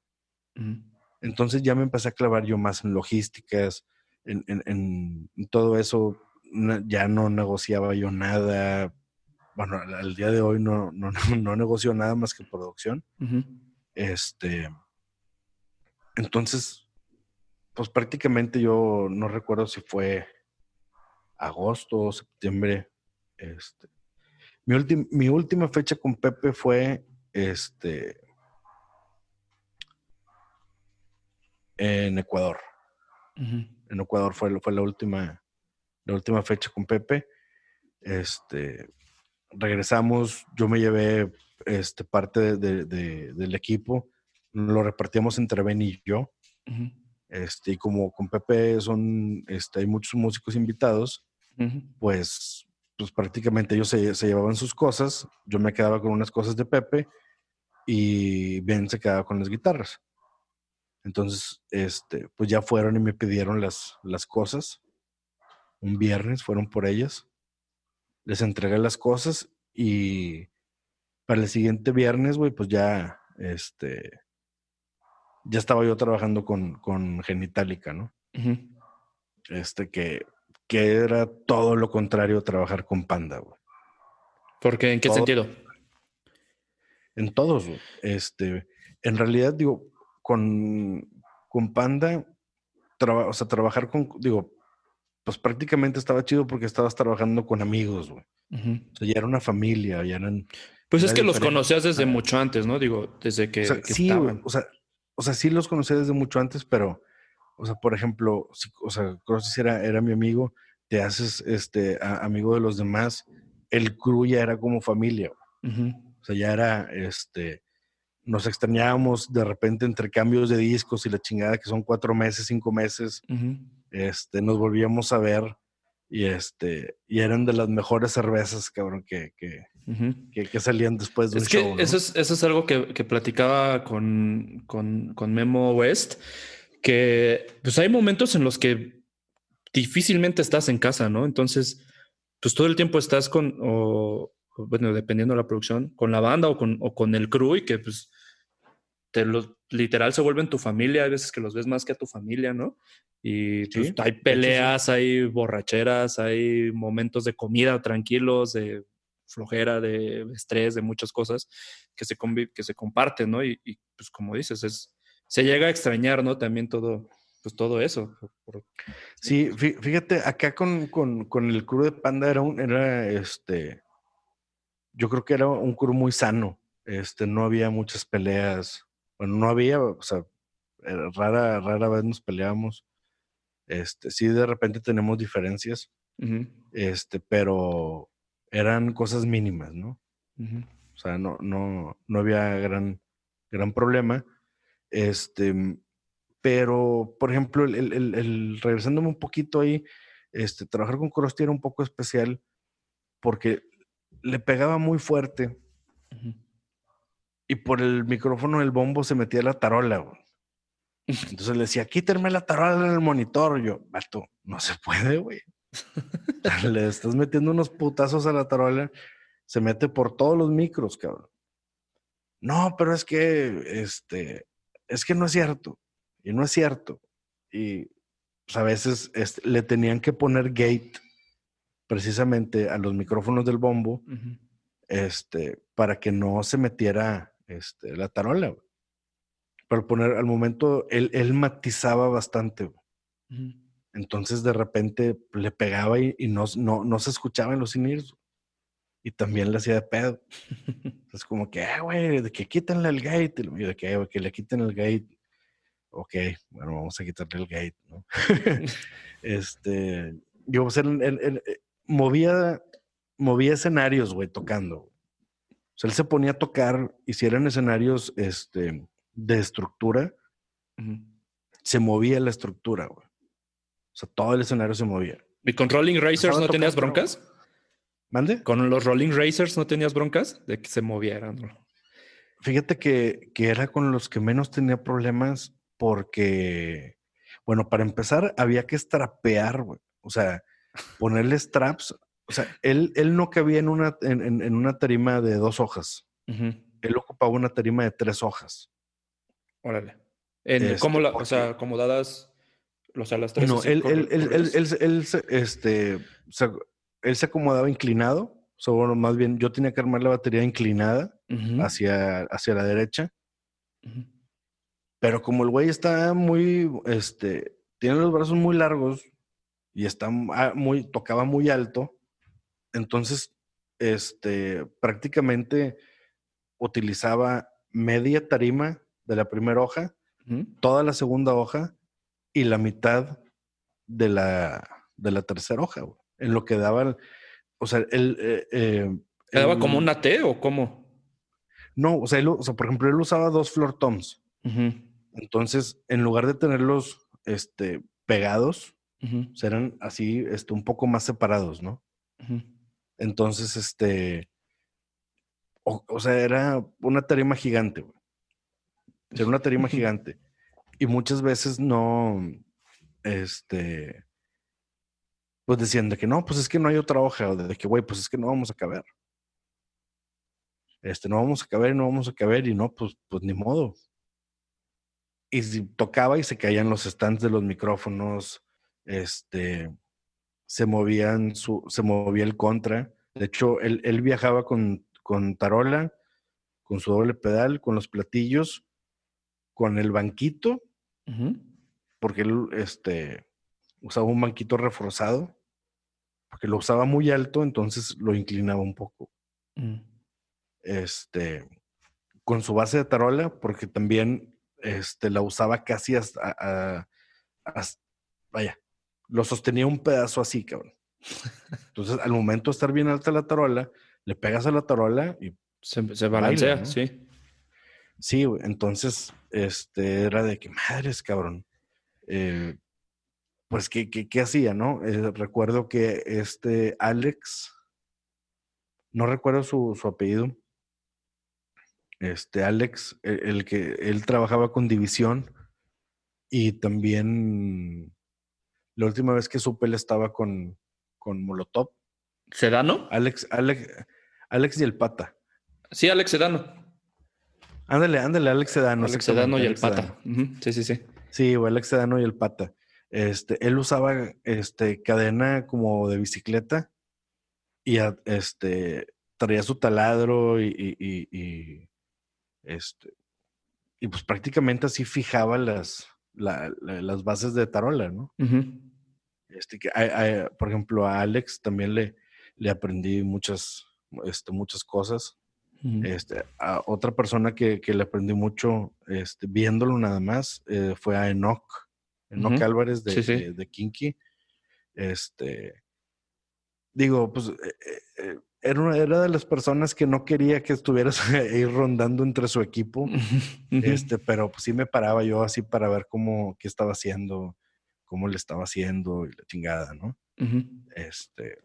Entonces ya me empecé a clavar yo más en logísticas, en, en, todo eso. Ya no negociaba yo nada. Bueno, al día de hoy no, no, no, negocio nada más que producción. Este. Entonces, pues prácticamente yo no recuerdo si fue agosto o septiembre. Este, mi, mi última fecha con Pepe fue este, en Ecuador. En Ecuador fue, fue la última, la última fecha con Pepe. Este, regresamos, yo me llevé este, parte del equipo lo repartíamos entre Ben y yo. Este, y como con Pepe son, este, hay muchos músicos invitados, pues, pues prácticamente ellos se, se, llevaban sus cosas, yo me quedaba con unas cosas de Pepe y Ben se quedaba con las guitarras. Entonces, este, pues ya fueron y me pidieron las, las cosas. Un viernes fueron por ellas. Les entregué las cosas y para el siguiente viernes, güey, pues ya, este, ya estaba yo trabajando con, con Genitalica, ¿no? Este, que, que era todo lo contrario trabajar con Panda, güey. ¿Por qué? ¿En qué sentido? En todos, güey. Este, en realidad, digo, con, con Panda, o sea, trabajar con, digo, pues prácticamente estaba chido porque estabas trabajando con amigos, güey. O sea, ya era una familia, ya eran... Pues es que los conocías desde mucho antes, ¿no? Digo, desde que, sí, o sea, o sea, sí los conocía desde mucho antes, pero, o sea, por ejemplo, si, o sea, Crossis era, era mi amigo, te haces este amigo de los demás, el crew ya era como familia. O sea, ya era, este, nos extrañábamos de repente entre cambios de discos y la chingada que son cuatro meses, cinco meses, este, nos volvíamos a ver y este, y eran de las mejores cervezas, cabrón, que, que, que, salían después de es que Eso es, eso es algo que, que platicaba con, con, con, Memo West, que pues hay momentos en los que difícilmente estás en casa, ¿no? Entonces, pues todo el tiempo estás con, o, bueno, dependiendo de la producción, con la banda o con, o con el crew y que pues te lo, literal se vuelven tu familia, hay veces que los ves más que a tu familia, ¿no? Y pues, hay peleas, hay borracheras, hay momentos de comida tranquilos, de flojera, de estrés, de muchas cosas que se, que se comparten, ¿no? Y, pues como dices, es, se llega a extrañar, ¿no? También todo, pues todo eso. Sí, fíjate, acá con, con, con el crew de Panda era un, era este, yo creo que era un crew muy sano, este, no había muchas peleas, bueno, no había, o sea, rara, rara vez nos peleábamos, este, sí de repente tenemos diferencias, este, pero eran cosas mínimas, ¿no? O sea, no, no, no había gran, gran problema. Este, pero, por ejemplo, el, el, regresándome un poquito ahí, este, trabajar con Krusty era un poco especial porque le pegaba muy fuerte y por el micrófono del bombo se metía la tarola, güey. Entonces le decía, quítenme la tarola en el monitor. Yo, vato, no se puede, güey. Le estás metiendo unos putazos a la tarola, se mete por todos los micros, cabrón. No, pero es que, este, es que no es cierto. Y no es cierto. Y pues, a veces le tenían que poner gate precisamente a los micrófonos del bombo, este, para que no se metiera este, la tarola. Para poner, al momento, él, él matizaba bastante. Entonces de repente le pegaba y, no, no, se escuchaba en los sinirs. Y también le hacía de pedo. Es como que, ah, güey, de que quítenle el gate. Y de que, que le quiten el gate. Ok, bueno, vamos a quitarle el gate, ¿no? este, yo, o sea, eh, movía, movía escenarios, güey, tocando. O sea, él se ponía a tocar, y si eran escenarios este, de estructura, se movía la estructura, güey. O sea, todo el escenario se movía. ¿Y con Rolling Racers no tenías broncas? ¿Mande? ¿Con los Rolling Racers no tenías broncas de que se movieran? Fíjate que, que era con los que menos tenía problemas porque, bueno, para empezar, había que strapear, güey. O sea, ponerle straps. O sea, él, él no cabía en una, en, una tarima de dos hojas. Él ocupaba una tarima de tres hojas. Órale. En, ¿cómo la, o sea, acomodadas o sea, las tres. No, él, él, él, él, él, este, él se acomodaba inclinado. O bueno, más bien yo tenía que armar la batería inclinada hacia, hacia la derecha. Pero como el güey está muy, este, tiene los brazos muy largos y está ah, muy, tocaba muy alto, entonces, este, prácticamente utilizaba media tarima de la primera hoja, toda la segunda hoja y la mitad de la, de la tercera hoja, En lo que daba, o sea, él... Eh, eh daba como una T o cómo? No, o sea, o sea, por ejemplo, él usaba dos floor toms. Entonces, en lugar de tenerlos este, pegados, serán así este, un poco más separados, ¿no? Entonces, este, o, sea, era una tarima gigante, güey. Era una tarima gigante. Y muchas veces no, este, pues decían de que no, pues es que no hay otra hoja, o de que, güey, pues es que no vamos a caber. Este, no vamos a caber, no vamos a caber, y no, pues, pues ni modo. Y si tocaba y se caían los stands de los micrófonos, este, se movían su, se movía el contra. De hecho, él, él viajaba con con tarola, con su doble pedal, con los platillos, con el banquito, porque él este, usaba un banquito reforzado, porque lo usaba muy alto, entonces lo inclinaba un poco. Mm. Este, con su base de tarola, porque también este, la usaba casi hasta, vaya, lo sostenía un pedazo así, cabrón. Entonces, al momento de estar bien alta la tarola, le pegas a la tarola y se, balancea, sí. Sí, entonces, este, era de que madres, cabrón. Eh, pues, ¿qué, qué, hacía, no? Eh, recuerdo que este Alex, no recuerdo su, su apellido, este Alex, el, el, que él trabajaba con División y también la última vez que supe él estaba con, con Molotov. ¿Sedano? Alex, Alex, Alex y el Pata. Sí, Alex Sedano. Ándale, ándale, Alex Sedano. Alex Sedano y el Pata. Sí, sí, sí. Sí, o Alex Sedano y el Pata. Este, él usaba este, cadena como de bicicleta y este, traía su taladro y, y, este, y pues prácticamente así fijaba las, las bases de tarola, ¿no? este, que, por ejemplo, a Alex también le, le aprendí muchas, este, muchas cosas. este, a otra persona que, que, le aprendí mucho este, viéndolo nada más eh, fue a Enoch, Enoch Álvarez de, De, Kinky. Este, digo, pues eh, eh, era, era de las personas que no quería que estuvieras ahí rondando entre su equipo, este, pero pues sí me paraba yo así para ver cómo, qué estaba haciendo, cómo le estaba haciendo y la chingada, ¿no? Este,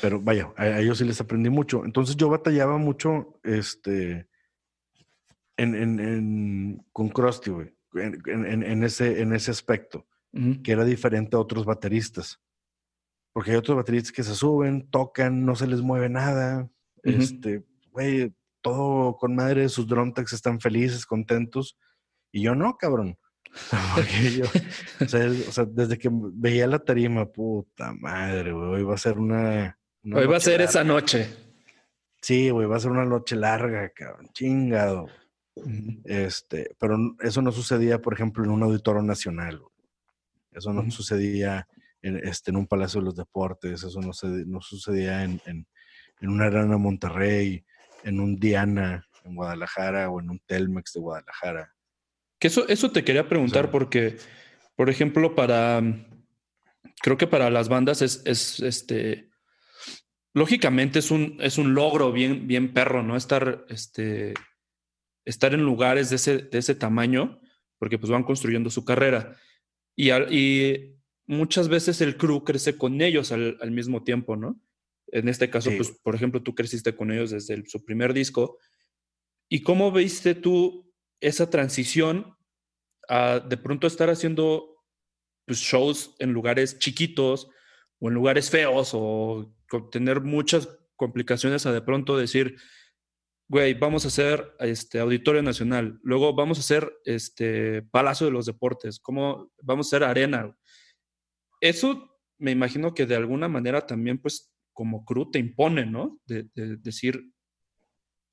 pero vaya, a, ellos sí les aprendí mucho. Entonces yo batallaba mucho este, en, en, con Krusty, güey, en, ese, en ese aspecto, que era diferente a otros bateristas. Porque hay otros bateristas que se suben, tocan, no se les mueve nada. Este, güey, todo con madre, sus drum techs están felices, contentos. Y yo no, cabrón. Yo, o sea, o sea, desde que veía la tarima, puta madre, güey, hoy va a ser una, Hoy va a ser esa noche. Sí, güey, va a ser una noche larga, cabrón. Chingado. Este, pero eso no sucedía, por ejemplo, en un auditorio nacional. Eso no sucedía en, este, en un Palacio de los Deportes, eso no, no sucedía en, en, en una Arena Monterrey, en un Diana en Guadalajara o en un Telmex de Guadalajara. Que eso, eso te quería preguntar porque, por ejemplo, para, creo que para las bandas es, es este, lógicamente es un, es un logro bien, bien perro, ¿no? Estar, este, estar en lugares de ese, de ese tamaño, porque pues van construyendo su carrera. Y, y muchas veces el crew crece con ellos al, mismo tiempo, ¿no? En este caso, pues, por ejemplo, tú creciste con ellos desde su primer disco. ¿Y cómo viste tú esa transición a de pronto estar haciendo pues, shows en lugares chiquitos o en lugares feos o tener muchas complicaciones a de pronto decir, güey, vamos a hacer este Auditorio Nacional, luego vamos a hacer este Palacio de los Deportes, ¿cómo vamos a hacer Arena? Eso me imagino que de alguna manera también, pues, como crew te impone, ¿no? De, decir,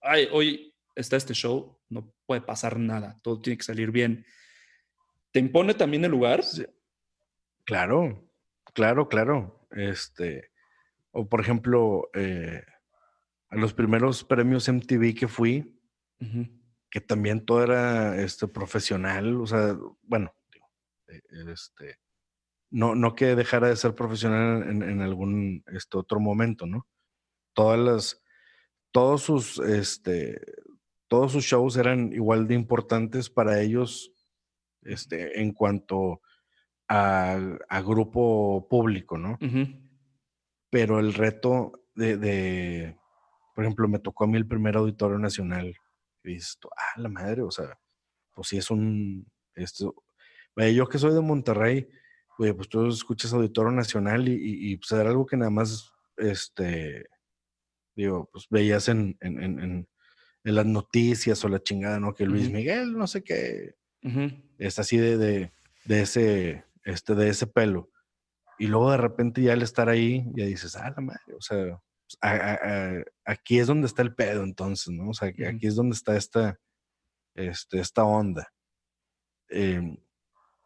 ay, hoy está este show, no puede pasar nada, todo tiene que salir bien. ¿Te impone también el lugar? Claro, claro, claro. Este, o por ejemplo, eh, a los primeros premios MTV que fui, que también todo era este, profesional, o sea, bueno, eh, este, no, no que dejara de ser profesional en, algún este, otro momento, ¿no? Todas las, todos sus, este, todos sus shows eran igual de importantes para ellos este, en cuanto a, grupo público, ¿no? Pero el reto de, por ejemplo, me tocó a mí el primer auditorio nacional. Y dices, ah, la madre, o sea, pues sí es un, esto, yo que soy de Monterrey, oye, pues tú escuchas Auditorio Nacional y, y, pues era algo que nada más, este, digo, pues veías en, en, en, en las noticias o la chingada, ¿no? Que Luis Miguel, no sé qué, es así de, de, de, ese, este, de ese pelo. Y luego de repente ya al estar ahí, ya dices, ah, la madre, o sea, pues, aquí es donde está el pedo entonces, ¿no? O sea, aquí es donde está esta, este, esta onda. Em,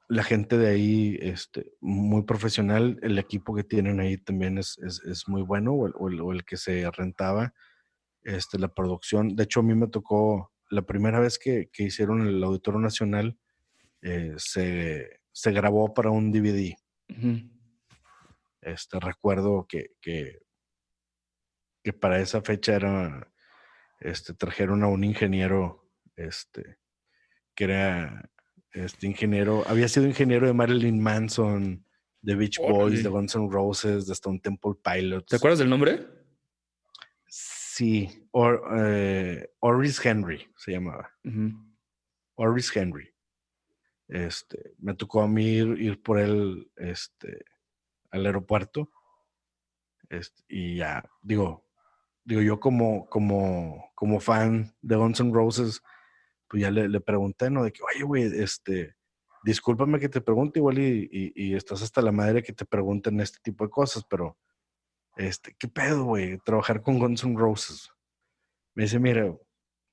la gente de ahí, este, muy profesional, el equipo que tienen ahí también es, es, muy bueno, o el, o, el, que se rentaba, este, la producción. De hecho, a mí me tocó, la primera vez que, que hicieron el Auditorio Nacional, eh, se, se, grabó para un DVD. Este, recuerdo que, que, que, para esa fecha era, este, trajeron a un ingeniero, este, que era este ingeniero, había sido ingeniero de Marilyn Manson, de Beach Boys, de Guns N' Roses, de Stone Temple Pilots. ¿Te acuerdas del nombre? Sí, Or, eh, Oris Henry se llamaba. Oris Henry. Este, me tocó a mí ir, por él este, al aeropuerto. Este, y ya, digo, digo, yo como, como, como fan de Guns N' Roses, pues ya le, pregunté, ¿no? De que, oye, güey, este, discúlpame que te pregunte igual y, estás hasta la madre que te pregunten este tipo de cosas, pero, este, ¿qué pedo, güey? Trabajar con Guns N' Roses. Me dice, mira,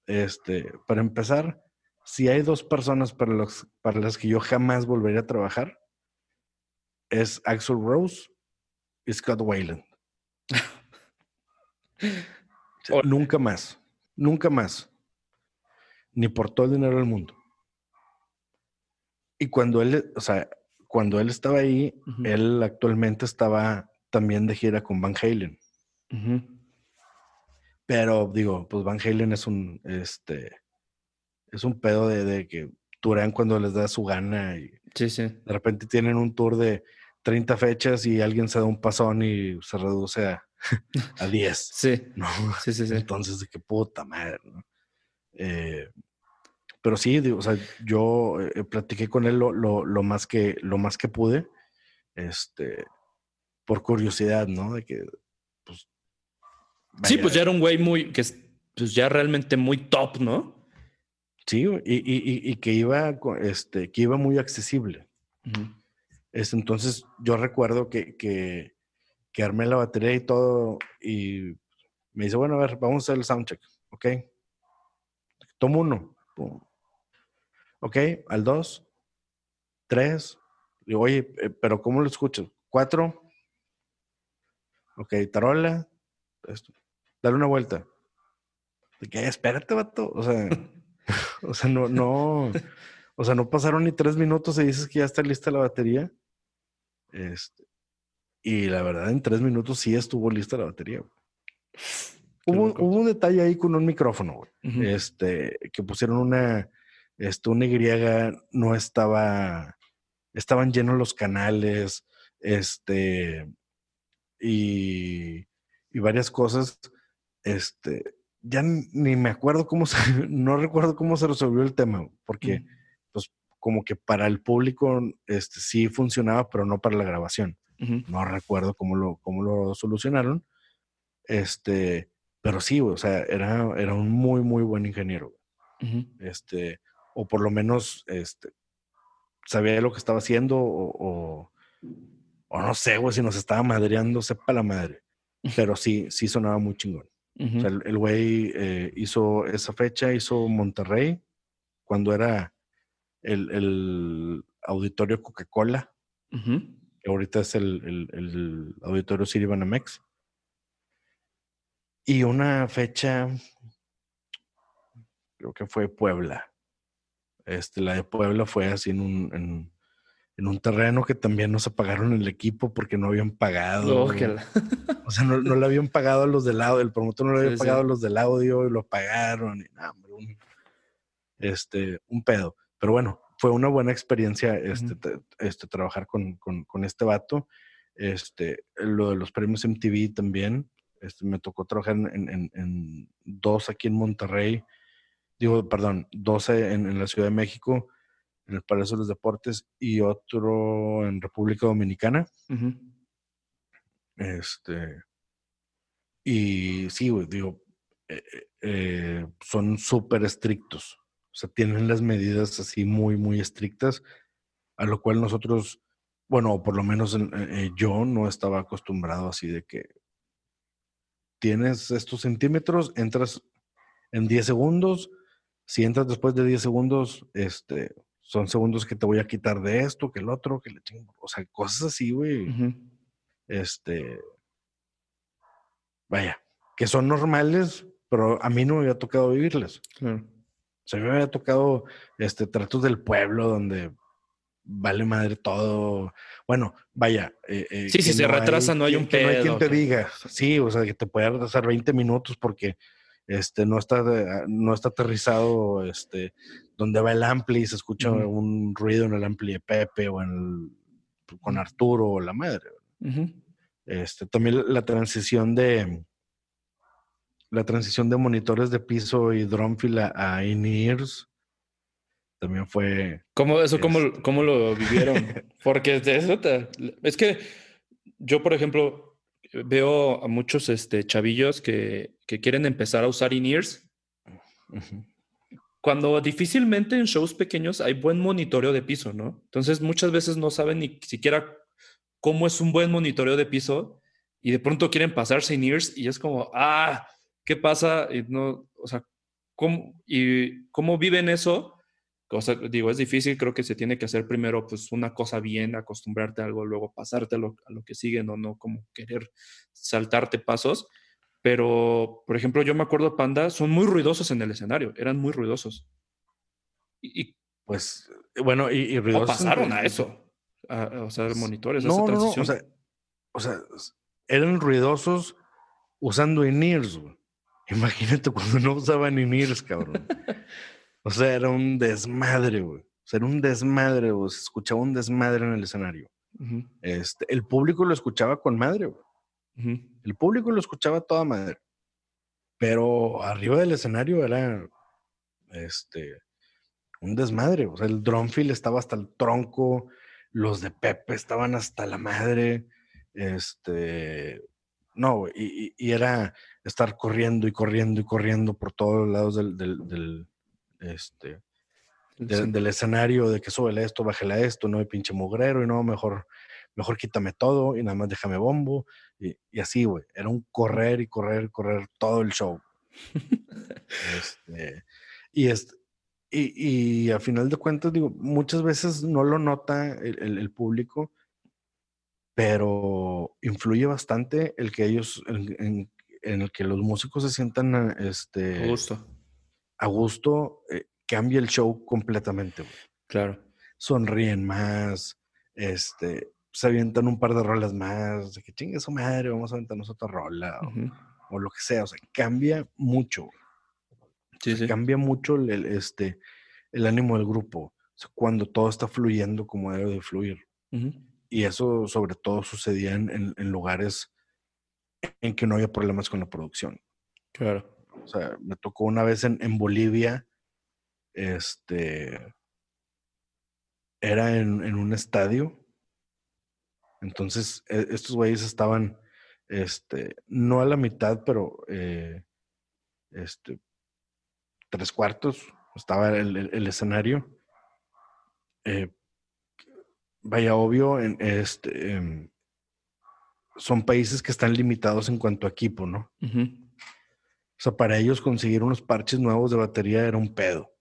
este, para empezar, si hay dos personas para, los, para las que yo jamás volvería a trabajar, es Axel Rose y Scott Wayland. nunca más, nunca más ni por todo el dinero del mundo. Y cuando él, o sea, cuando él estaba ahí, él actualmente estaba también de gira con Van Halen. Pero digo, pues Van Halen es un, este, es un pedo de, que duran cuando les da su gana y sí, sí. de repente tienen un tour de 30 fechas y alguien se da un pasón y se reduce a, a 10. Sí. ¿no? sí, sí, sí. Entonces, de qué puta madre, ¿no? Eh, pero sí, o sea, yo eh, platiqué con él lo, lo, más que, lo más que pude, este, por curiosidad, ¿no? De que, pues... Sí, pues ya era un güey muy, que pues ya realmente muy top, ¿no? Sí, y, y, y que iba, este, que iba muy accesible. es, entonces, yo recuerdo que, que, que armé la batería y todo, y me dice, bueno, a ver, vamos a hacer el soundcheck, ¿ok? Tomo uno. Ok, al dos, tres. Digo, oye, eh, pero ¿cómo lo escucho? Cuatro. Ok, tarola. Dale una vuelta. ¿De qué? Espérate, vato. O sea, o sea, no, no. O sea, no pasaron ni tres minutos y dices que ya está lista la batería. Este, y la verdad, en tres minutos sí estuvo lista la batería. Hubo, un detalle ahí con un micrófono, güey. Este, que pusieron una, este, una Y no estaba, estaban llenos los canales, este, y, y varias cosas, este, ya ni me acuerdo cómo se, no recuerdo cómo se resolvió el tema, porque, pues, como que para el público, este, sí funcionaba, pero no para la grabación. No recuerdo cómo lo, cómo lo solucionaron. Este, pero sí, o sea, era, era un muy, muy buen ingeniero. Este, o por lo menos este, sabía lo que estaba haciendo, o, o, no sé, güey, si nos estaba madreando, sepa la madre. Pero sí, sí sonaba muy chingón. O sea, el güey eh, hizo esa fecha, hizo Monterrey, cuando era el, el auditorio Coca-Cola, que ahorita es el, el, el auditorio Banamex. Y una fecha, creo que fue Puebla. Este, la de Puebla fue así en un, en un terreno que también nos apagaron el equipo porque no habían pagado. o sea, no, le habían pagado a los del audio, el promotor no le había pagado a los del audio y lo pagaron. Y, un, este, un pedo. Pero bueno, fue una buena experiencia este, este trabajar con, con, este vato. Este, lo de los premios MTV también. Este, me tocó trabajar en, en, dos aquí en Monterrey. Digo, perdón, dos en, en la Ciudad de México en el Palacio de los Deportes y otro en República Dominicana. Este. Y sí, digo, eh, eh, son súper estrictos. O sea, tienen las medidas así muy, muy estrictas, a lo cual nosotros, bueno, por lo menos eh, yo no estaba acostumbrado así de que tienes estos centímetros, entras en 10 segundos, si entras después de 10 segundos, este, son segundos que te voy a quitar de esto, que el otro, que le chingo. O sea, cosas así, güey. Este. Vaya, que son normales, pero a mí no me había tocado vivirles. Claro. O sea, me había tocado este, tratos del pueblo donde vale madre todo. Bueno, vaya. Eh, eh, sí, si se retrasa, no hay un pedo. no hay quien te diga. Sí, o sea, que te puede retrasar 20 minutos porque este, no está, no está aterrizado este, donde va el ampli y se escucha un ruido en el ampli de Pepe o en con Arturo o la madre. este, también la transición de la transición de monitores de piso y drumfield a, in-ears también fue... ¿Cómo, eso, cómo, este cómo lo vivieron? Porque eso es que yo, por ejemplo, veo a muchos este, chavillos que, quieren empezar a usar in-ears. Cuando difícilmente en shows pequeños hay buen monitoreo de piso, ¿no? Entonces muchas veces no saben ni siquiera cómo es un buen monitoreo de piso y de pronto quieren pasarse in-ears y es como, ah, ¿qué pasa? Y no, o sea, ¿cómo, y cómo viven eso? digo, es difícil, creo que se tiene que hacer primero pues una cosa bien, acostumbrarte a algo, luego pasarte a lo, que sigue, no, no como querer saltarte pasos. Pero, por ejemplo, yo me acuerdo Panda, son muy ruidosos en el escenario, eran muy ruidosos. Y, pues, bueno, y, ruidosos. pasaron a eso, a, usar monitores, no, esa transición. No, o, sea, eran ruidosos usando in-ears, Imagínate cuando no usaban in-ears, cabrón. O sea, era un desmadre, güey. O sea, era un desmadre, güey. Se escuchaba un desmadre en el escenario. este, el público lo escuchaba con madre, güey. El público lo escuchaba toda madre. Pero arriba del escenario era este un desmadre. O sea, el drumfield estaba hasta el tronco, los de Pepe estaban hasta la madre. Este, no, y, y, era estar corriendo y corriendo y corriendo por todos lados del, este, del escenario de que súbele esto, bájale esto, no hay pinche mugrero y no, mejor, mejor quítame todo y nada más déjame bombo. Y, así, güey, era un correr y correr, correr todo el show. este, y, este, y, y, a final de cuentas, digo, muchas veces no lo nota el, público, pero influye bastante el que ellos, en, el que los músicos se sientan este, a gusto a gusto, eh, cambia el show completamente. Claro. Sonríen más, este, se avientan un par de rolas más, de que chingue su madre, vamos a aventarnos otra rola, o, lo que sea, o sea, cambia mucho. Sí, sí. Cambia mucho el, este, el ánimo del grupo, cuando todo está fluyendo como debe de fluir. Y eso sobre todo sucedía en, en, lugares en que no había problemas con la producción. Claro. O sea, me tocó una vez en, Bolivia, este, era en, un estadio. Entonces, e, estos güeyes estaban, este, no a la mitad, pero, eh, este, tres cuartos, estaba el, escenario. Eh, vaya, obvio, en, este, em, son países que están limitados en cuanto a equipo, ¿no? O sea, para ellos conseguir unos parches nuevos de batería era un pedo.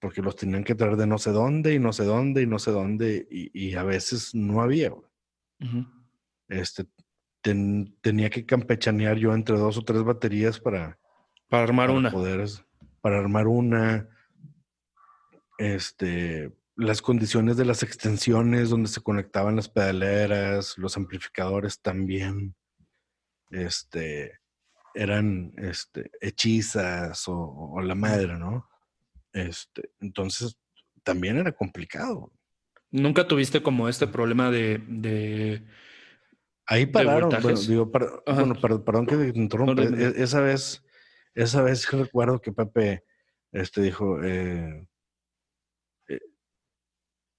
Porque los tenían que traer de no sé dónde y no sé dónde y no sé dónde y, a veces no había. Este, tenía que campechanear yo entre dos o tres baterías para... Para armar una. Poder, para armar una. Este, las condiciones de las extensiones donde se conectaban las pedaleras, los amplificadores también, este, eran este, hechizas o, la madre, ¿no? Este, entonces, también era complicado. ¿Nunca tuviste como este problema de... Ahí pararon, bueno, digo, perdón, que te interrumpa. E, esa vez, esa vez recuerdo que Pepe este, dijo, eh,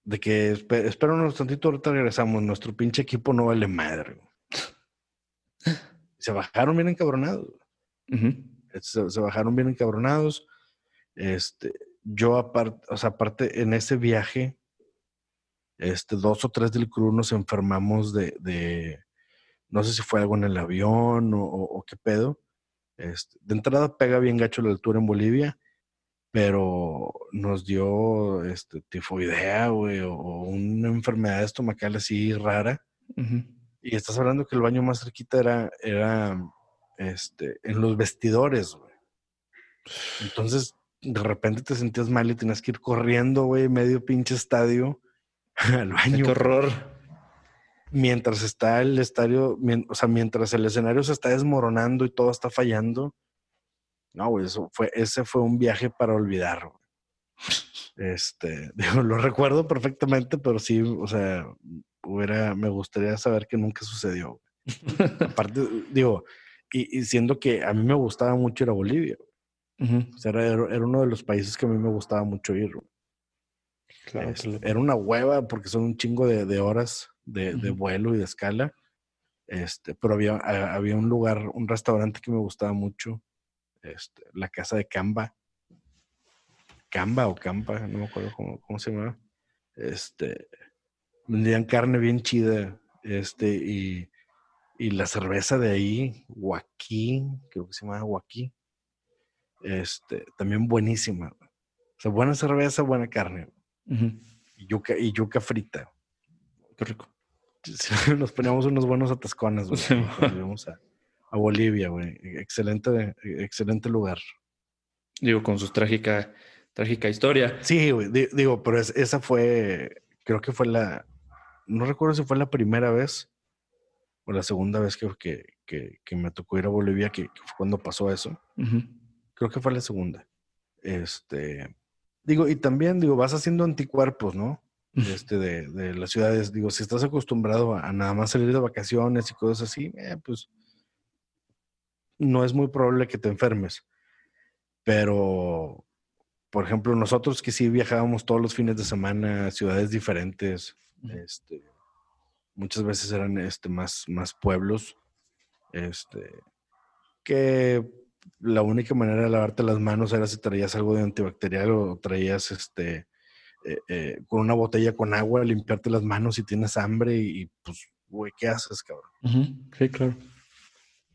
de que espera unos tantito, ahorita regresamos, nuestro pinche equipo no vale madre. se bajaron bien encabronados. se, bajaron bien encabronados. Este, yo aparte, o sea, aparte en ese viaje, este, dos o tres del crew nos enfermamos de, de no sé si fue algo en el avión o, qué pedo. Este, de entrada pega bien gacho la altura en Bolivia, pero nos dio este, tifoidea, güey, o, una enfermedad estomacal así rara. Y estás hablando que el baño más cerquita era, era este, en los vestidores, güey. Entonces, de repente te sentías mal y tenías que ir corriendo, güey, medio pinche estadio al baño. Qué horror. Mientras está el estadio, o sea, mientras el escenario se está desmoronando y todo está fallando. No, güey, eso fue, ese fue un viaje para olvidar, güey. Este, digo, lo recuerdo perfectamente, pero sí, o sea, hubiera, me gustaría saber que nunca sucedió. Aparte, digo, y, siendo que a mí me gustaba mucho ir a Bolivia. o sea, era, era, uno de los países que a mí me gustaba mucho ir. Claro, Era una hueva porque son un chingo de, horas de, vuelo y de escala. Este, pero había, había un lugar, un restaurante que me gustaba mucho, este, la casa de Camba. Camba o Campa, no me acuerdo cómo, cómo se llama. Este, vendían carne bien chida, este, y, y la cerveza de ahí, Joaquín, creo que se llama Joaquín, este, también buenísima. O sea, buena cerveza, buena carne. y, yuca, y yuca frita. Qué rico. Nos poníamos unos buenos atascones, güey. A, Bolivia, güey. Excelente, excelente lugar. Digo, con su trágica, trágica historia. Sí, güey. Digo, pero esa fue, creo que fue la, no recuerdo si fue la primera vez o la segunda vez que, que, me tocó ir a Bolivia, que, fue cuando pasó eso. Creo que fue la segunda. Este, digo, y también, digo, vas haciendo anticuerpos, ¿no? Este, de, de las ciudades. Digo, si estás acostumbrado a, nada más salir de vacaciones y cosas así, eh, pues no es muy probable que te enfermes. Pero, por ejemplo, nosotros que sí viajábamos todos los fines de semana a ciudades diferentes, este, muchas veces eran este, más, más pueblos. Este, que la única manera de lavarte las manos era si traías algo de antibacterial o traías este eh, eh, con una botella con agua, limpiarte las manos si tienes hambre y, pues, güey, ¿qué haces, cabrón? Sí, claro.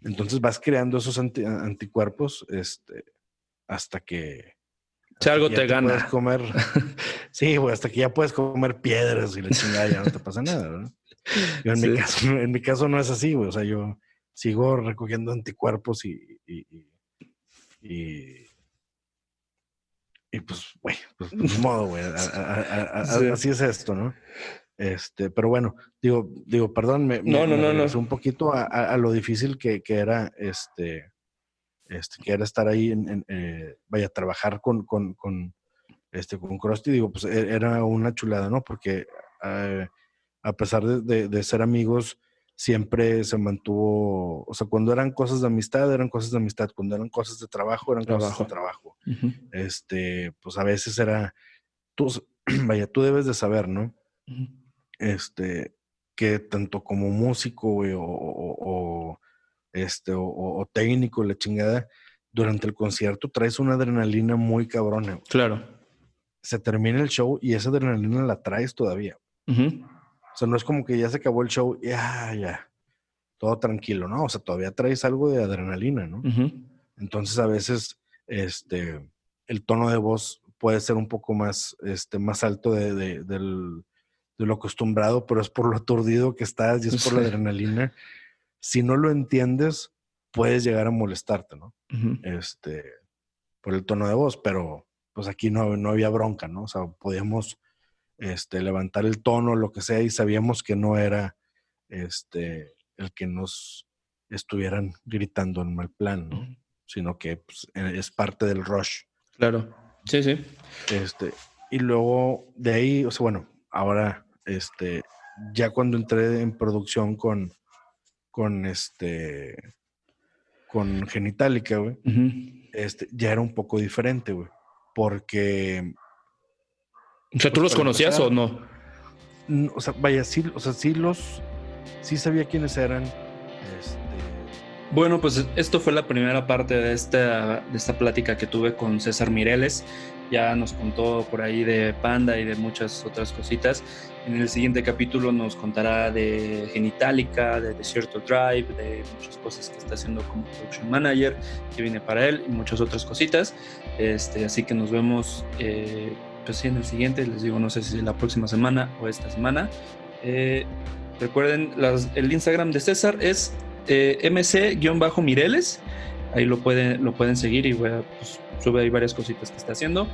Entonces vas creando esos anticuerpos este, hasta que si algo te, gana. Puedes comer. sí, güey, hasta que ya puedes comer piedras y la chingada ya no te pasa nada, ¿verdad? Yo en, mi caso, en mi caso no es así, güey. O sea, yo sigo recogiendo anticuerpos y. y, y, y, pues, güey, pues, pues modo, güey. Así es esto, ¿no? Este, pero bueno, digo, digo, perdón, me, no, no, no, no. un poquito a, a, lo difícil que, que era este este, que era estar ahí, en, eh, vaya, a trabajar con, con, con, este, con Krusty, digo, pues e, era una chulada, ¿no? Porque eh, a pesar de, de, ser amigos, siempre se mantuvo, o sea, cuando eran cosas de amistad, eran cosas de amistad, cuando eran cosas de trabajo, eran cosas de trabajo. Este, pues a veces era, tú, vaya, tú debes de saber, ¿no? Este, que tanto como músico, güey, o este, o, técnico, la chingada, durante el concierto traes una adrenalina muy cabrona. Claro. Se termina el show y esa adrenalina la traes todavía. O sea, no es como que ya se acabó el show y ya, ya, todo tranquilo, ¿no? O sea, todavía traes algo de adrenalina, ¿no? Entonces a veces, este, el tono de voz puede ser un poco más, este, más alto de, de, de lo acostumbrado, pero es por lo aturdido que estás y es por la adrenalina si no lo entiendes, puedes llegar a molestarte, ¿no? Este, por el tono de voz, pero pues aquí no, no había bronca, ¿no? O sea, podíamos, este, levantar el tono, lo que sea, y sabíamos que no era este, el que nos estuvieran gritando en mal plan, ¿no? Sino que pues, e, es parte del rush. Claro, sí, sí. Este, y luego de ahí, o sea, bueno, ahora, este, ya cuando entré en producción con, con este, con Genitalica, güey, este, ya era un poco diferente, güey, porque... O sea, ¿tú pues, los conocías o no? O sea, vaya, sí, o sea, sí los, sí sabía quiénes eran, este, bueno, pues esto fue la primera parte de esta, de esta plática que tuve con César Mireles. Ya nos contó por ahí de Panda y de muchas otras cositas. En el siguiente capítulo nos contará de Genitalica, de Desierto Drive, de muchas cosas que está haciendo como Production Manager, que viene para él y muchas otras cositas. Este, así que nos vemos eh, pues en el siguiente. Les digo, no sé si la próxima semana o esta semana. Eh, recuerden, el Instagram de César es eh, MC-Mireles. Ahí lo pueden, lo pueden seguir y voy a, pues, sube ahí varias cositas que está haciendo.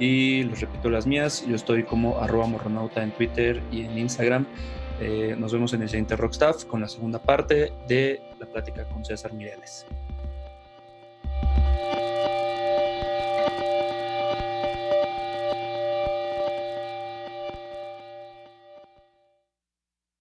Y les repito las mías. Yo estoy como arroba morronauta en Twitter y en Instagram. Eh, nos vemos en el siguiente Rockstaff con la segunda parte de la plática con César Mireles.